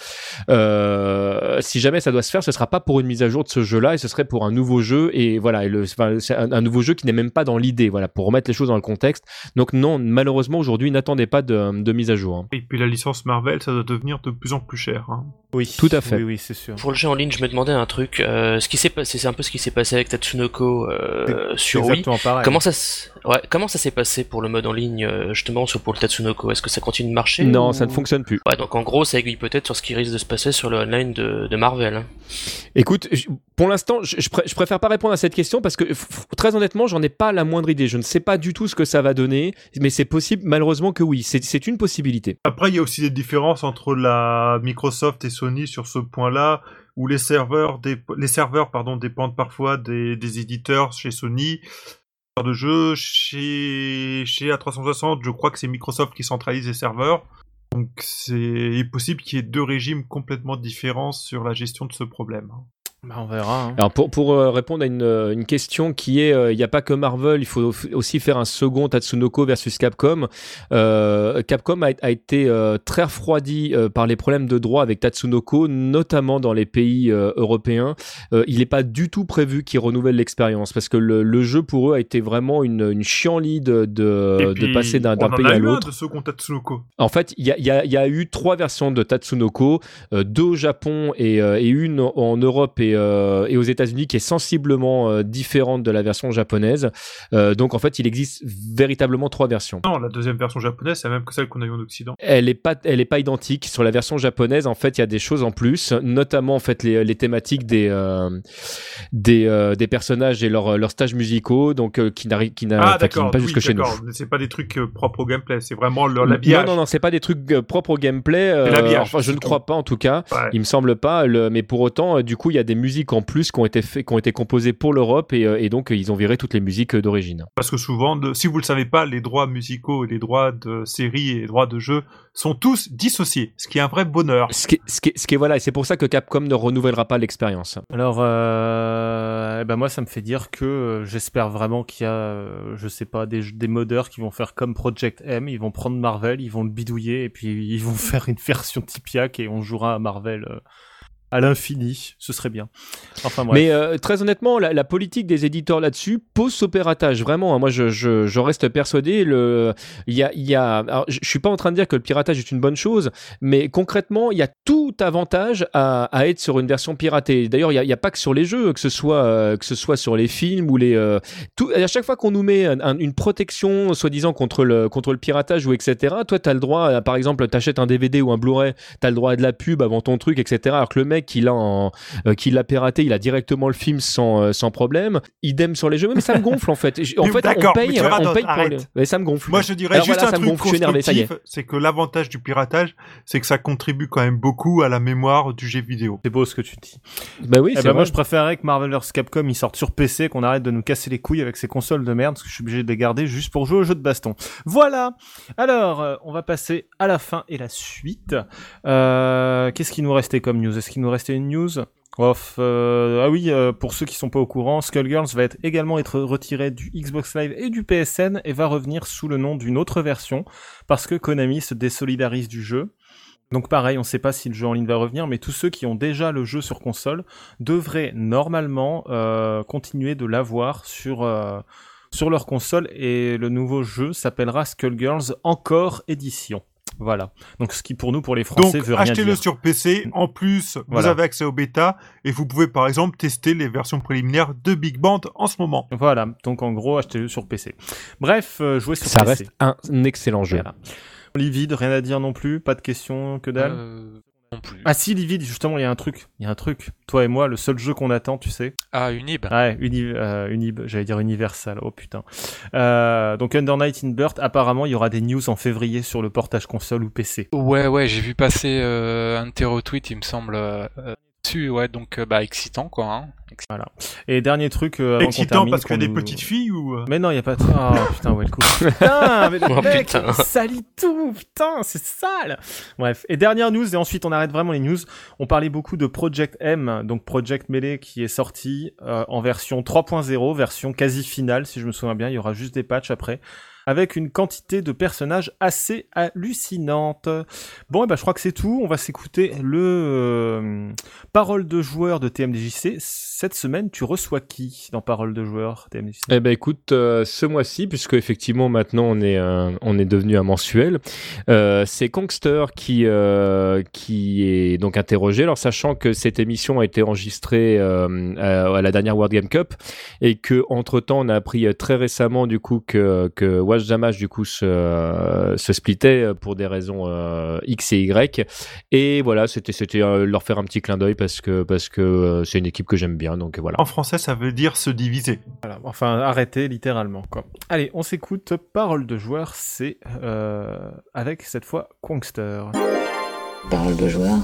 Euh, si jamais ça doit se faire, ce sera pas pour une mise à jour de ce jeu-là, et ce serait pour un nouveau jeu. Et voilà, et le, enfin, c'est un, un nouveau jeu qui n'est même pas dans l'idée. Voilà, pour remettre les choses dans le contexte. Donc non, malheureusement aujourd'hui, n'attendez pas de, de mise à jour. hein. Et puis la licence Marvel, ça doit devenir de plus en plus cher. Hein. Oui. Tout à fait. Oui, oui, c'est sûr. Pour le jeu en ligne, je me demandais un truc. euh, ce qui s'est passé, c'est un peu ce qui s'est passé avec Tatsunoko euh, sur Wii. pareil. Comment ça, s- ouais, comment ça s'est passé pour le mode en ligne justement sur pour le Tatsunoko? Est-ce que ça continue de marcher Non, ou- ça ne fonctionne plus. Ouais, donc en gros, ça aiguille peut-être sur ce qui risque de se passer sur le online de, de Marvel. hein. Écoute, pour l'instant, je, je pré- je préfère pas répondre à cette question parce que très honnêtement, j'en ai pas la moindre idée. Je ne sais pas du tout ce que ça va donner, mais c'est possible, malheureusement que oui, c'est une possibilité. Après, il y a aussi des différences entre la Microsoft et Sony sur ce point-là, où les serveurs, les serveurs pardon, dépendent parfois des, des éditeurs chez Sony. De jeux chez chez A360, je crois que c'est Microsoft qui centralise les serveurs. Donc c'est possible qu'il y ait deux régimes complètement différents sur la gestion de ce problème. Bah, on verra. hein. Alors pour, pour euh, répondre à une, euh, une question qui est, euh, il n'y a pas que Marvel, il faut aussi faire un second Tatsunoko versus Capcom. Euh, Capcom a, a été euh, très refroidi euh, par les problèmes de droit avec Tatsunoko, notamment dans les pays euh, européens. Euh, il n'est pas du tout prévu qu'ils renouvellent l'expérience parce que le, le jeu pour eux a été vraiment une, une chienlit de, de, de passer d'un pays a à eu un l'autre. Second Tatsunoko. En fait, il y a, il y a- y a eu trois versions de Tatsunoko, euh, deux au Japon et, euh, et une en- en Europe et, euh, et aux États-Unis qui est sensiblement euh, différente de la version japonaise. Euh, donc en fait, il existe véritablement trois versions. Non, la deuxième version japonaise, c'est la même que celle qu'on a eu en Occident. Elle est pas, elle est pas identique sur la version japonaise. En fait, il y a des choses en plus, notamment en fait les, les thématiques des des, des personnages et leurs leurs stages musicaux, donc qui n'arrivent qui Ah, qui pas oui, jusque chez nous. C'est pas des trucs propres au gameplay, c'est vraiment leur l'habillage. Non, non, non, c'est pas des trucs propres au gameplay. enfin, je ne crois pas en tout cas. Ouais. Il me semble pas. Le, mais pour autant, du coup, il y a des musiques en plus qui ont été fait, qui ont été composées pour l'Europe et, euh, et donc euh, ils ont viré toutes les musiques euh, d'origine. Parce que souvent, de- si vous le savez pas, les droits musicaux et les droits de séries et les droits de jeux sont tous dissociés, ce qui est un vrai bonheur. Ce qui, est- ce qui, ce qui est voilà, et c'est pour ça que Capcom ne renouvellera pas l'expérience. Alors, euh, eh ben moi, ça me fait dire que j'espère vraiment qu'il y a, je sais pas, des, des modeurs qui vont faire comme Project M, ils vont prendre Marvel, ils vont le bidouiller et puis ils vont faire une version Tipiak et on jouera à Marvel euh, à l'infini. Ce serait bien. Enfin. Mais euh, très honnêtement, la, politique des éditeurs là-dessus pose ce piratage. Vraiment, hein. moi je, reste persuadé. Le, il y a, il y a, alors, je je suis pas en train de dire que le piratage est une bonne chose, mais concrètement, il y a tout avantage à, à être sur une version piratée. D'ailleurs, il y a, pas que sur les jeux, que ce soit, euh, que ce soit sur les films ou les. euh, tout, à chaque fois qu'on nous met un- un- une protection, soi-disant contre le, contre le piratage ou etc. Toi, t'as le droit, par exemple, t'achètes un DVD ou un Blu-ray, t'as le droit à de la pub avant ton truc, etc. Alors que le mec, il a en, euh, qui l'a piraté, il a directement le film sans, euh, sans problème. Idem sur les jeux, mais ça me gonfle en fait. En fait, on paye, on radotes, paye pour les... Mais ça me gonfle. Moi, je dirais Alors juste voilà, un ça me truc constructif, c'est que l'avantage du piratage, c'est que ça contribue quand même beaucoup à la mémoire du jeu vidéo. C'est beau ce que tu dis. Bah oui, Eh c'est ben moi, je préférerais que Marvel vs Capcom ils sortent sur PC, qu'on arrête de nous casser les couilles avec ces consoles de merde, parce que je suis obligé de les garder juste pour jouer aux jeux de baston. Voilà. Alors, euh, on va passer à la fin et la suite. Euh, Qu'est-ce qui nous restait comme news? Est-ce qu'il nous restait une news Off, euh, ah oui, euh, pour ceux qui sont pas au courant, Skullgirls va être également être retiré du Xbox Live et du PSN et va revenir sous le nom d'une autre version parce que Konami se désolidarise du jeu. Donc pareil, on sait pas si le jeu en ligne va revenir, mais tous ceux qui ont déjà le jeu sur console devraient normalement euh, continuer de l'avoir sur sur leur console et le nouveau jeu s'appellera Skullgirls Encore Édition. Voilà. Donc ce qui pour nous pour les Français Donc, veut rien achetez-le dire. sur PC. En plus, vous Voilà. avez accès au bêta et vous pouvez par exemple tester les versions préliminaires de Big Band en ce moment. Voilà. Donc en gros, achetez-le sur PC. Bref, euh, jouez sur Ça PC. reste un, un excellent jeu. Voilà. Livide, rien à dire non plus, pas de questions, que dalle? Euh, non plus. Ah si, Livide, justement, il y a un truc. Il y a un truc. Toi et moi, le seul jeu qu'on attend, tu sais. Ah, Unib. Ouais, Uni- euh, Unib, j'allais dire Universal, oh putain. Euh, donc Under Night in Birth, apparemment il y aura des news en février sur le portage console ou PC. Ouais, ouais, j'ai vu passer euh, un terreau tweet, il me semble, euh, dessus, ouais, donc euh, bah excitant quoi. Hein. Excitant. Voilà. Et dernier truc euh, avant Excitant termine, parce qu'il y a des nous- petites filles ou euh? Mais non, il y a pas de... Oh putain, ouais, le coup. Putain, mais le Oh, mec, putain. il salit tout, putain, c'est sale. Bref, et dernière news, et ensuite on arrête vraiment les news. On parlait beaucoup de Project M, donc Project Melee qui est sorti euh, en version 3.0, version quasi finale, si je me souviens bien, il y aura juste des patchs après. Avec une quantité de personnages assez hallucinante. Bon, et ben je crois que c'est tout. On va s'écouter le euh, parole de joueur de TMDJC. Cette semaine, tu reçois qui dans parole de joueur TMDJC Eh ben écoute, euh, ce mois-ci, puisque effectivement maintenant on est euh, on est devenu un mensuel, euh, c'est Kongster qui qui est donc interrogé. Alors sachant que cette émission a été enregistrée à, la dernière World Game Cup et que entre temps on a appris très récemment du coup que Watch Damage du coup se euh, se splitait pour des raisons euh, X et Y. Et voilà, c'était c'était euh, leur faire un petit clin d'œil parce que parce que euh, c'est une équipe que j'aime bien. Donc voilà. En français, ça veut dire se diviser. Voilà, enfin arrêtez littéralement quoi. Allez, on s'écoute parole de joueur, c'est euh, avec cette fois Quongster. Parole de joueur.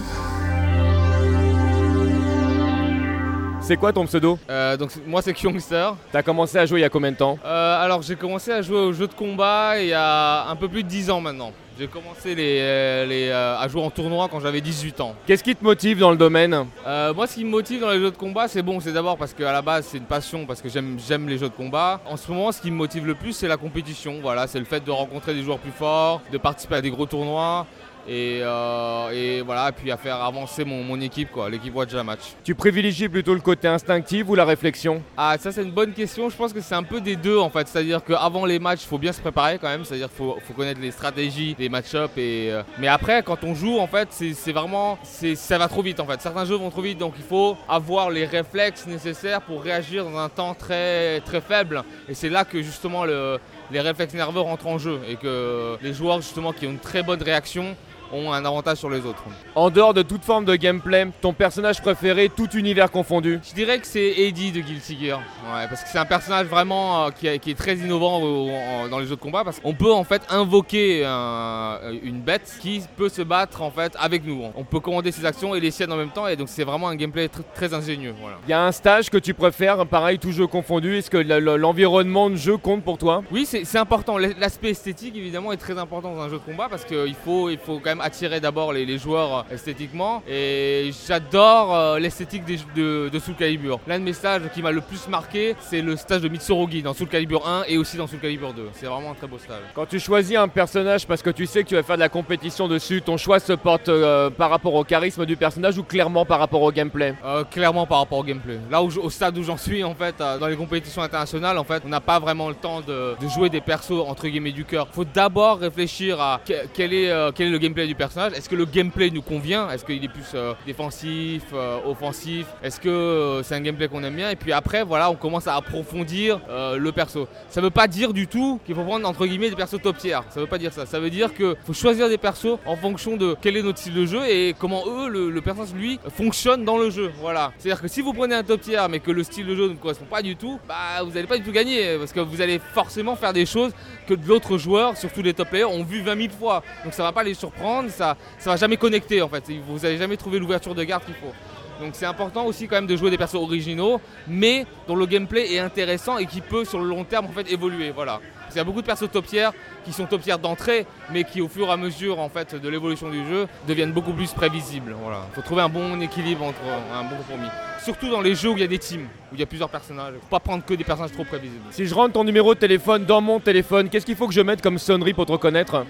C'est quoi ton pseudo Euh, donc moi c'est Kyongster. T'as commencé à jouer il y a combien de temps Euh, alors j'ai commencé à jouer aux jeux de combat il y a un peu plus de 10 ans maintenant. J'ai commencé les, euh, les, à jouer en tournoi quand j'avais 18 ans. Qu'est-ce qui te motive dans le domaine Euh, moi, ce qui me motive dans les jeux de combat, c'est bon, c'est d'abord parce qu'à la base, c'est une passion, parce que j'aime, j'aime les jeux de combat. En ce moment, ce qui me motive le plus, c'est la compétition. Voilà, c'est le fait de rencontrer des joueurs plus forts, de participer à des gros tournois. Et, euh, et voilà, et puis à faire avancer mon, mon équipe, quoi, l'équipe Watch a Match. Tu privilégies plutôt le côté instinctif ou la réflexion? Ah, ça c'est une bonne question. Je pense que c'est un peu des deux en fait. C'est-à-dire qu'avant les matchs, il faut bien se préparer quand même. C'est-à-dire qu'il faut, faut connaître les stratégies, les match-up. Et, euh, Mais après, quand on joue, en fait, c'est vraiment. c'est- Ça va trop vite en fait. Certains jeux vont trop vite, donc il faut avoir les réflexes nécessaires pour réagir dans un temps très, très faible. Et c'est là que justement le- les réflexes nerveux rentrent en jeu. Et que les joueurs justement qui ont une très bonne réaction ont un avantage sur les autres. En dehors de toute forme de gameplay, ton personnage préféré, tout univers confondu Je dirais que c'est Eddie de Guilty Gear. Ouais, parce que c'est un personnage vraiment euh, qui, est- qui est très innovant au- en- dans les jeux de combat. Parce qu'on peut en fait invoquer un- une bête qui peut se battre en fait avec nous. On peut commander ses actions et les siennes en même temps. Et donc c'est vraiment un gameplay tr- très ingénieux. Voilà. Il y a un stage que tu préfères, pareil, tout jeu confondu. Est-ce que le- le- l'environnement de jeu compte pour toi? Oui, c'est c'est important. L'aspect esthétique, évidemment, est très important dans un jeu de combat parce qu'il faut, il faut quand même attirer d'abord les, les joueurs euh, esthétiquement. Et j'adore euh, l'esthétique de, de Soul Calibur. L'un de mes stages qui m'a le plus marqué, c'est le stage de Mitsurugi dans Soul Calibur 1 et aussi dans Soul Calibur 2. C'est vraiment un très beau stage. Quand tu choisis un personnage parce que tu sais que tu vas faire de la compétition dessus, ton choix se porte euh, par rapport au charisme du personnage ou clairement par rapport au gameplay? Euh, clairement par rapport au gameplay. Là où au stade où j'en suis en fait, dans les compétitions internationales, en fait, on n'a pas vraiment le temps de, de jouer des persos entre guillemets du cœur. Faut d'abord réfléchir à que- quel est, euh, quel est le gameplay personnage. Est-ce que le gameplay nous convient? Est-ce qu'il est plus euh, défensif, euh, offensif? Est-ce que euh, c'est un gameplay qu'on aime bien? Et puis après, voilà, on commence à approfondir le perso. Ça veut pas dire du tout qu'il faut prendre entre guillemets des persos top tier. Ça veut pas dire ça. Ça veut dire que faut choisir des persos en fonction de quel est notre style de jeu et comment eux, le, personnage lui, fonctionne dans le jeu. Voilà. C'est-à-dire que si vous prenez un top tier mais que le style de jeu ne correspond pas du tout, bah vous allez pas du tout gagner parce que vous allez forcément faire des choses que d'autres joueurs, surtout les top players, ont vu 20 000 fois. Donc ça va pas les surprendre, ça, ça va jamais connecter en fait. Vous allez jamais trouver l'ouverture de garde qu'il faut. Donc c'est important aussi quand même de jouer des persos originaux, mais dont le gameplay est intéressant et qui peut sur le long terme en fait évoluer. Voilà. Parce qu'il y a beaucoup de persos top tier qui sont top tier d'entrée, mais qui au fur et à mesure en fait de l'évolution du jeu deviennent beaucoup plus prévisibles. Voilà. Faut trouver un bon équilibre entre un bon compromis. Surtout dans les jeux où il y a des teams, où il y a plusieurs personnages. Faut pas prendre que des personnages trop prévisibles. Si je rentre ton numéro de téléphone dans mon téléphone, qu'est-ce qu'il faut que je mette comme sonnerie pour te reconnaître?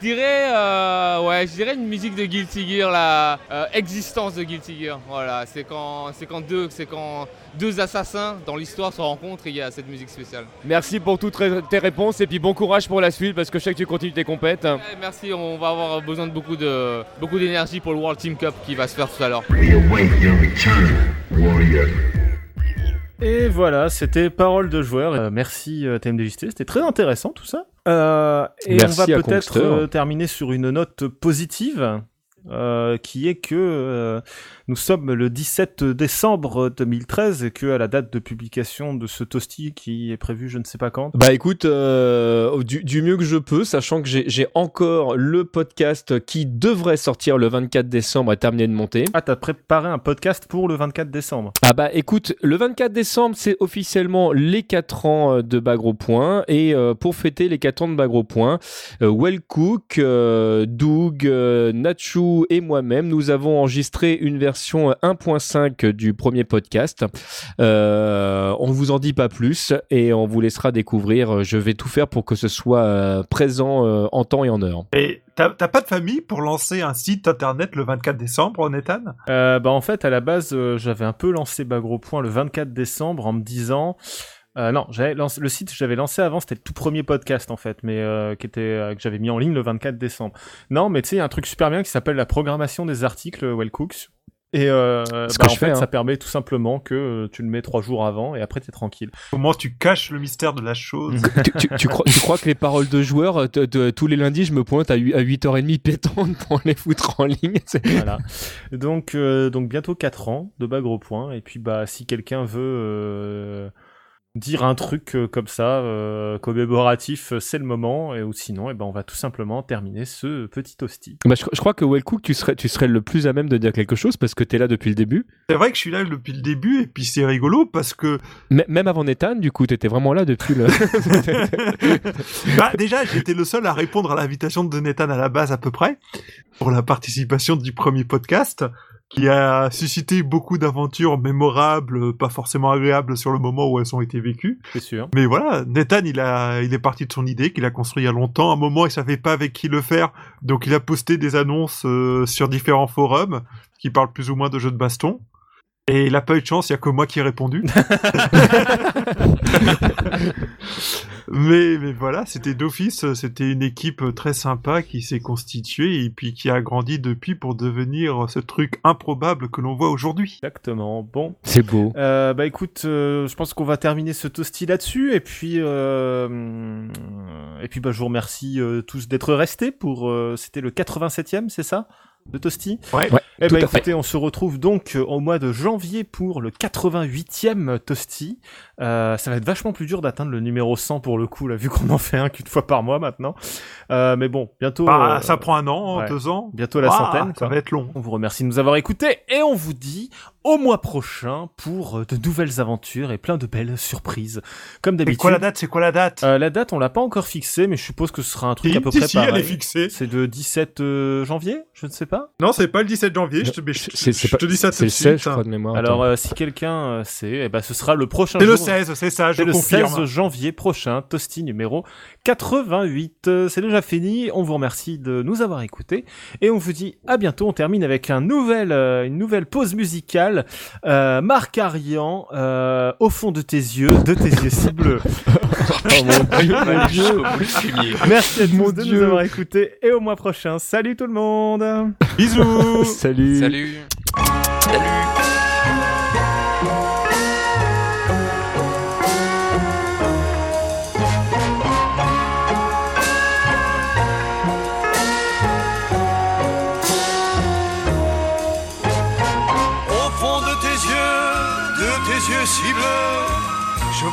Je dirais, euh, ouais, je dirais une musique de Guilty Gear, la euh, existence de Guilty Gear. Voilà, c'est quand, c'est quand deux, c'est quand deux assassins dans l'histoire se rencontrent et il y a cette musique spéciale. Merci pour toutes tes réponses et puis bon courage pour la suite parce que je sais que tu continues tes compètes. Ouais, merci, on va avoir besoin de beaucoup de, beaucoup d'énergie pour le World Team Cup qui va se faire tout à l'heure. Et voilà, c'était Parole de joueur. Euh, merci euh, TMDJT, c'était très intéressant tout ça. Euh, et Merci on va peut-être euh, terminer sur une note positive. Euh, qui est que euh, nous sommes le 17 décembre 2013 et que à la date de publication de ce toasty qui est prévu je ne sais pas quand. Bah écoute, euh, du, du mieux que je peux, sachant que j'ai encore le podcast qui devrait sortir le 24 décembre et terminé de monter. Ah, t'as préparé un podcast pour le 24 décembre. Ah bah écoute, le 24 décembre, c'est officiellement les 4 ans de Bagro Point. Et pour fêter les 4 ans de Bagro Point, Well Cook, Doug, euh, Et moi-même, nous avons enregistré une version 1.5 du premier podcast. Euh, on ne vous en dit pas plus et on vous laissera découvrir. Je vais tout faire pour que ce soit euh, présent euh, en temps et en heure. Et t'as pas de famille pour lancer un site internet le 24 décembre, Nathan Euh, bah en fait à la base euh, j'avais un peu lancé Bagro Point le 24 décembre en me disant euh, non j'avais lancé le site que j'avais lancé avant c'était le tout premier podcast en fait mais euh, qui était euh, que j'avais mis en ligne le 24 décembre non mais tu sais il y a un truc super bien qui s'appelle la programmation des articles Wellcooks et euh, Ce bah, que en je fais, fait hein. ça permet tout simplement que euh, tu le mets trois jours avant et après t'es tranquille Comment tu caches le mystère de la chose tu, tu- tu crois, tu crois que les paroles de joueurs, te- te- tous les lundis, je me pointe à, à 8h30 pétantes pour les foutre en ligne voilà. Donc, euh, donc bientôt 4 ans de Bagro Point. Et puis, bah, si quelqu'un veut, euh, dire un truc euh, comme ça, euh, commémoratif, euh, c'est le moment, et ou sinon, eh ben, on va tout simplement terminer ce petit toasty. Bah, je, je crois que Wellcook, tu serais, tu serais le plus à même de dire quelque chose parce que t'es là depuis le début. C'est vrai que je suis là depuis le début et puis c'est rigolo parce que M- même avant Nathan, du coup, t'étais vraiment là depuis le. bah, déjà j'étais le seul à répondre à l'invitation de Nathan à la base à peu près pour la participation du premier podcast qui a suscité beaucoup d'aventures mémorables, pas forcément agréables sur le moment où elles ont été vécues. C'est sûr. Mais voilà, Nathan, il a, il est parti de son idée qu'il a construit il y a longtemps. À un moment, il savait pas avec qui le faire, donc il a posté des annonces euh, sur différents forums qui parlent plus ou moins de jeux de baston. Et il a pas eu de chance, il y a que moi qui ai répondu. mais, mais voilà, c'était d'office, c'était une équipe très sympa qui s'est constituée et puis qui a grandi depuis pour devenir ce truc improbable que l'on voit aujourd'hui. Exactement. Bon. C'est beau. Euh, bah écoute, euh, je pense qu'on va terminer ce toasty là-dessus et puis euh, et puis bah je vous remercie euh, tous d'être restés pour euh, c'était le 87e, c'est ça? De Toasty Ouais. Ouais, Eh ben fait. écoutez, on se retrouve donc euh, au mois de janvier pour le 88e Toasty. Euh, ça va être vachement plus dur d'atteindre le numéro 100 pour le coup, là, vu qu'on en fait un qu'une fois par mois maintenant. Euh, mais bon, bientôt. Bah, euh, ça prend un an, ouais. deux ans. Bientôt la Ah, centaine. Ça quoi. va être long. On vous remercie de nous avoir écoutés et on vous dit au mois prochain pour euh, de nouvelles aventures et plein de belles surprises. Comme C'est d'habitude. quoi la date? C'est quoi la date? Euh, la date, on l'a pas encore fixée, mais je suppose que ce sera un truc Si, à peu près si, elle pareil. est fixée. C'est de 17 euh, janvier, je ne sais pas. Non, c'est pas le 17 janvier, je te, mais je, C'est- c'est je pas- te dis ça C'est tout le de 16, suite. je crois, de mémoire. Alors, euh, si quelqu'un euh, sait, eh ben, ce sera le prochain C'est jour. le 16, c'est ça, je C'est le confirme. 16 janvier prochain, Toasty numéro 88. Euh, C'est déjà fini. On vous remercie de nous avoir écoutés et on vous dit à bientôt. On termine avec un nouvel, euh, une nouvelle pause musicale. Euh, Marc Arian, euh, au fond de tes yeux, de tes yeux si bleus. Oh mon dieu, mon dieu. Merci à tous Mon de nous avoir écoutés et au mois prochain. Salut tout le monde. Bisous Salut. Salut.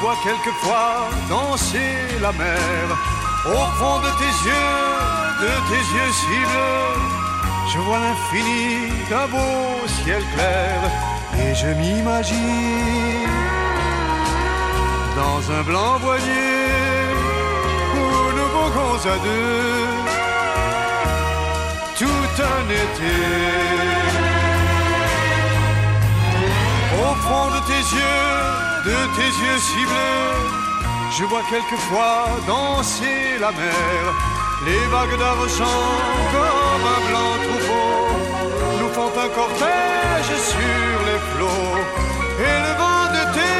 Vois quelquefois danser la mer. Au fond de tes yeux, de tes yeux si bleus, je vois l'infini d'un beau ciel clair. Et je m'imagine dans un blanc voilier où nous voguons à deux tout un été. Au fond de tes yeux, de tes yeux si bleus, je vois quelquefois danser la mer. Les vagues d'argent comme un blanc troupeau nous font un cortège sur les flots. Et le vent de tes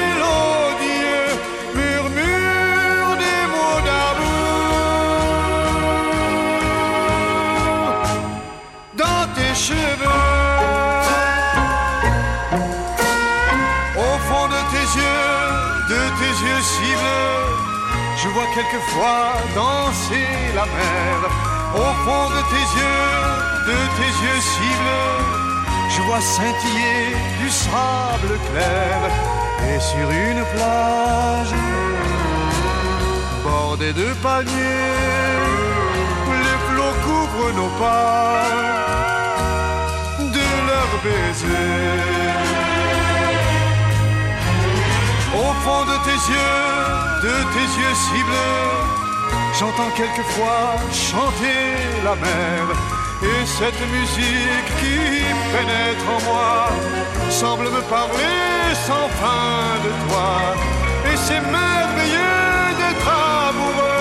mélodieux murmure des mots d'amour dans tes cheveux. Je vois quelquefois danser la mer. Au fond de tes yeux, de tes yeux si bleus, je vois scintiller du sable clair. Et sur une plage, bordée de palmiers, les flots couvrent nos pas de leurs baisers. Au fond de tes yeux, de tes yeux si bleus, j'entends quelquefois chanter la mer. Et cette musique qui pénètre en moi semble me parler sans fin de toi. Et c'est merveilleux d'être amoureux,